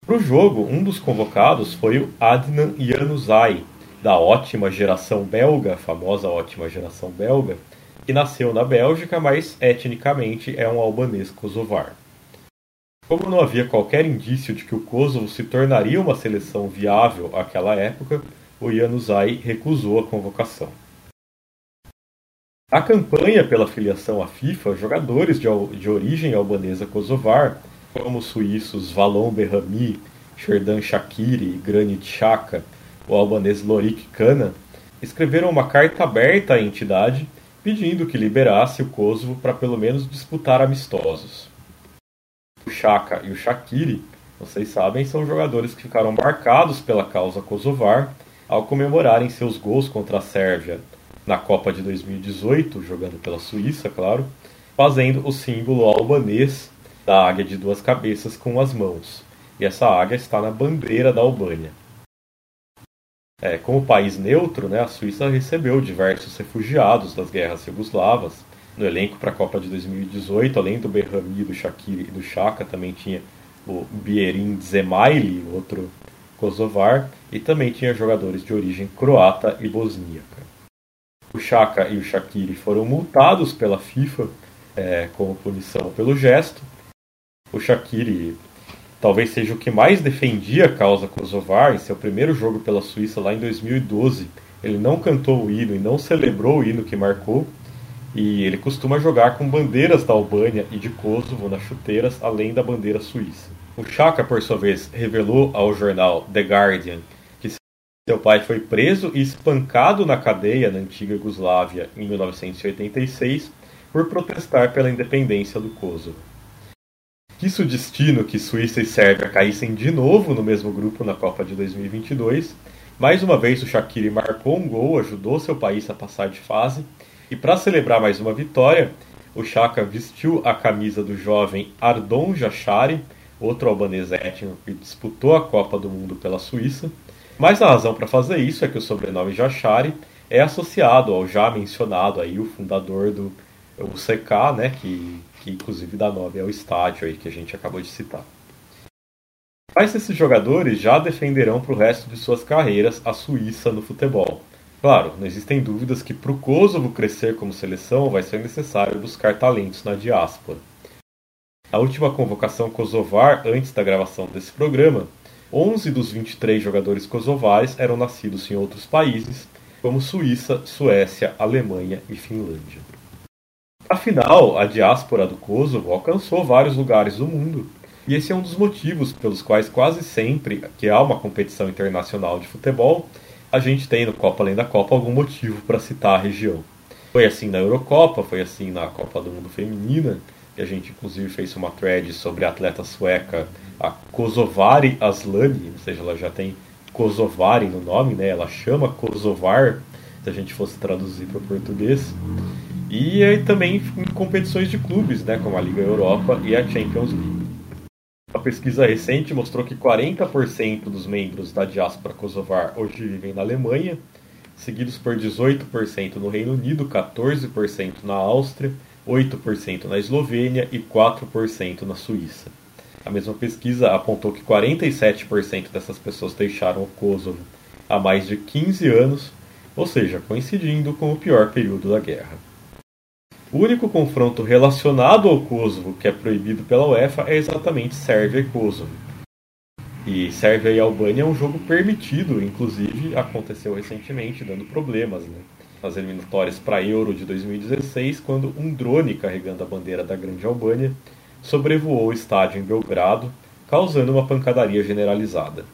Para o jogo, um dos convocados foi o Adnan Januzaj, da ótima geração belga, famosa ótima geração belga, que nasceu na Bélgica, mas etnicamente é um albanês kosovar. Como não havia qualquer indício de que o Kosovo se tornaria uma seleção viável àquela época, o Januzaj recusou a convocação. A campanha pela filiação à FIFA, jogadores de, de origem albanesa kosovar, como os suíços Valon Berrami, Sherdan Shakiri e Granit Xhaka, o albanês Lorik Kana, escreveram uma carta aberta à entidade pedindo que liberasse o Kosovo para pelo menos disputar amistosos. O Xhaka e o Shakiri, vocês sabem, são jogadores que ficaram marcados pela causa kosovar ao comemorarem seus gols contra a Sérvia na Copa de 2018, jogando pela Suíça, claro, fazendo o símbolo albanês da águia de duas cabeças com as mãos. E essa águia está na bandeira da Albânia. É, como país neutro, né, a Suíça recebeu diversos refugiados das guerras jugoslavas. No elenco para a Copa de 2018, além do Berrami, do Shakiri e do Chaka, também tinha o Bierin Zemaili, outro kosovar, e também tinha jogadores de origem croata e bosníaca. O Chaka e o Shakiri foram multados pela FIFA é, como punição pelo gesto. O Shakiri talvez seja o que mais defendia a causa kosovar em seu primeiro jogo pela Suíça lá em 2012. Ele não cantou o hino e não celebrou o hino que marcou, e ele costuma jogar com bandeiras da Albânia e de Kosovo nas chuteiras, além da bandeira suíça. O Chaka, por sua vez, revelou ao jornal The Guardian que seu pai foi preso e espancado na cadeia na antiga Yugoslávia em 1986 por protestar pela independência do Kosovo. Quis o destino que Suíça e Sérvia caíssem de novo no mesmo grupo na Copa de 2022. Mais uma vez o Shaqiri marcou um gol, ajudou seu país a passar de fase. E para celebrar mais uma vitória, o Chaka vestiu a camisa do jovem Ardon Jachari, outro albanês étnico que disputou a Copa do Mundo pela Suíça. Mas a razão para fazer isso é que o sobrenome Jachari é associado ao já mencionado aí o fundador do UCK, né, que que inclusive dá nome ao estádio aí que a gente acabou de citar. Mas esses jogadores já defenderão para o resto de suas carreiras a Suíça no futebol. Claro, não existem dúvidas que para o Kosovo crescer como seleção vai ser necessário buscar talentos na diáspora. A última convocação kosovar antes da gravação desse programa, 11 dos 23 jogadores kosovares eram nascidos em outros países, como Suíça, Suécia, Alemanha e Finlândia. Afinal, a diáspora do Kosovo alcançou vários lugares do mundo. E esse é um dos motivos pelos quais quase sempre que há uma competição internacional de futebol, a gente tem no Copa Além da Copa algum motivo para citar a região. Foi assim na Eurocopa, foi assim na Copa do Mundo Feminina, e a gente inclusive fez uma thread sobre a atleta sueca, a Kosovari Aslani, ou seja, ela já tem Kosovari no nome, né? Ela chama Kosovar, se a gente fosse traduzir para o português. E aí também em competições de clubes, né, como a Liga Europa e a Champions League. Uma pesquisa recente mostrou que 40% dos membros da diáspora kosovar hoje vivem na Alemanha, seguidos por 18% no Reino Unido, 14% na Áustria, 8% na Eslovênia e 4% na Suíça. A mesma pesquisa apontou que 47% dessas pessoas deixaram o Kosovo há mais de 15 anos, ou seja, coincidindo com o pior período da guerra. O único confronto relacionado ao Kosovo que é proibido pela UEFA é exatamente Sérvia e Kosovo. E Sérvia e Albânia é um jogo permitido, inclusive aconteceu recentemente, dando problemas né? nas eliminatórias para Euro de 2016, quando um drone carregando a bandeira da Grande Albânia sobrevoou o estádio em Belgrado, causando uma pancadaria generalizada.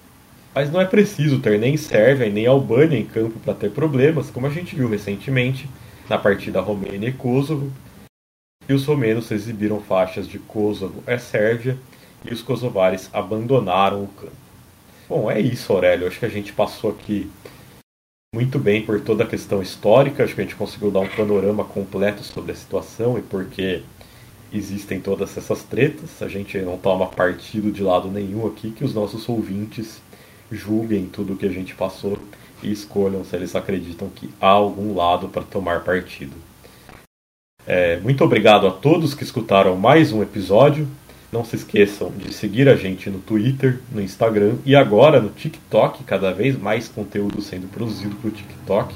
Mas não é preciso ter nem Sérvia e nem Albânia em campo para ter problemas, como a gente viu recentemente na partida Romênia e Kosovo. E os romenos exibiram faixas de Kosovo é Sérvia e os kosovares abandonaram o campo. Bom, é isso, Aurélio. Acho que a gente passou aqui muito bem por toda a questão histórica. Acho que a gente conseguiu dar um panorama completo sobre a situação e por que existem todas essas tretas. A gente não toma partido de lado nenhum aqui, que os nossos ouvintes julguem tudo o que a gente passou e escolham se eles acreditam que há algum lado para tomar partido. É, muito obrigado a todos que escutaram mais um episódio. Não se esqueçam de seguir a gente no Twitter, no Instagram e agora no TikTok, cada vez mais conteúdo sendo produzido para o TikTok.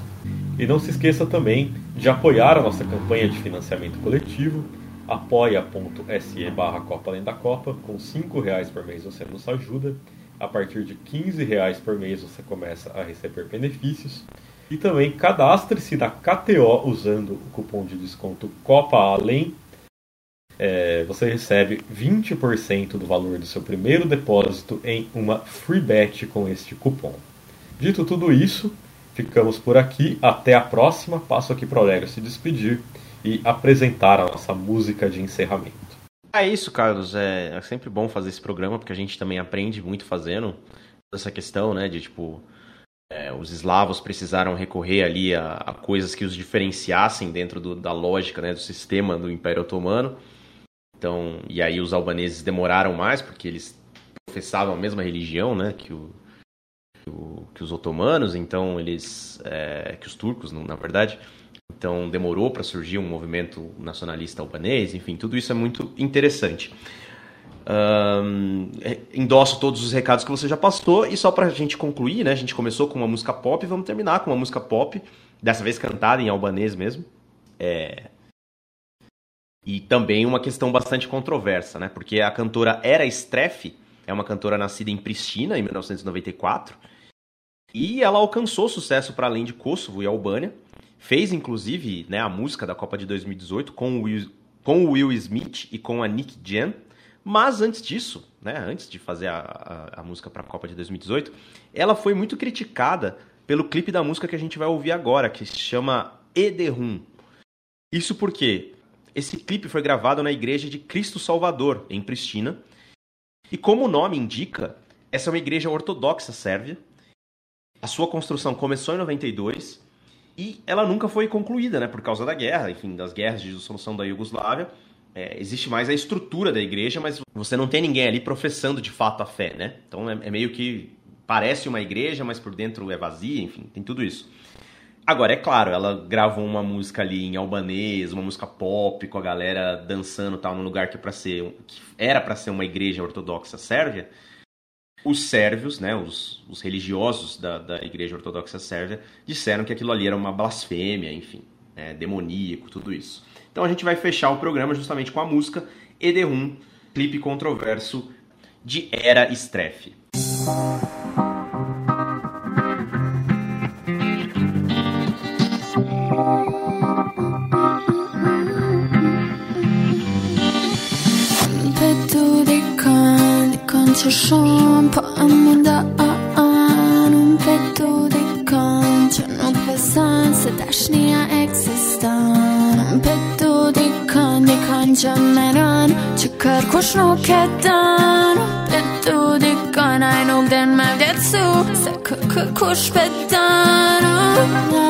E não se esqueça também de apoiar a nossa campanha de financiamento coletivo, apoia.se barra Copa Além da Copa, com R$ reais por mês você nos ajuda a partir de 15 reais por mês você começa a receber benefícios. E também cadastre-se na KTO usando o cupom de desconto Copa Além. É, você recebe 20% do valor do seu primeiro depósito em uma free bet com este cupom. Dito tudo isso, ficamos por aqui. Até a próxima. Passo aqui para o Aurélio se despedir e apresentar a nossa música de encerramento. É isso, Carlos. É, é, sempre bom fazer esse programa, porque a gente também aprende muito fazendo essa questão, né? De tipo, é, os eslavos precisaram recorrer ali a, a coisas que os diferenciassem dentro do, da lógica, né? Do sistema do Império Otomano. Então, e aí os albaneses demoraram mais, porque eles professavam a mesma religião, né? Que, o, que, os otomanos, então eles... É, que os turcos, na verdade... Então demorou para surgir um movimento nacionalista albanês, enfim, tudo isso é muito interessante. Um, endosso todos os recados que você já passou e só para a gente concluir, né? A gente começou com uma música pop e vamos terminar com uma música pop, dessa vez cantada em albanês mesmo. É... E também uma questão bastante controversa, né? Porque a cantora Era Streff é uma cantora nascida em Pristina em 1994 e ela alcançou sucesso para além de Kosovo e Albânia Fez, inclusive, né, a música da Copa de 2018 com o Will, com o Will Smith e com a Nick Jam. Mas antes disso, né, antes de fazer a, a, a música para a Copa de 2018, ela foi muito criticada pelo clipe da música que a gente vai ouvir agora, que se chama Ederum. Isso porque esse clipe foi gravado na igreja de Cristo Salvador, em Pristina. E como o nome indica, essa é uma igreja ortodoxa sérvia. A sua construção começou em 92 e ela nunca foi concluída, né? Por causa da guerra, enfim, das guerras de dissolução da Iugoslávia. É, existe mais a estrutura da igreja, mas você não tem ninguém ali professando de fato a fé, né? Então é, é meio que parece uma igreja, mas por dentro é vazia, enfim, tem tudo isso. Agora, é claro, ela gravou uma música ali em albanês, uma música pop, com a galera dançando tal, num lugar que, pra ser, que era para ser uma igreja ortodoxa sérvia os sérvios, né, os, os religiosos da, da Igreja Ortodoxa Sérvia, disseram que aquilo ali era uma blasfêmia, enfim, né, demoníaco, tudo isso. Então a gente vai fechar o programa justamente com a música Ederum, clipe controverso de Era Streff. faccio shampoo da un petto di cancia non pesanza daşnia existan un petto di canja canja meran çıkar koş roketten petto di cana in ogden mevdet su sakı kuş betten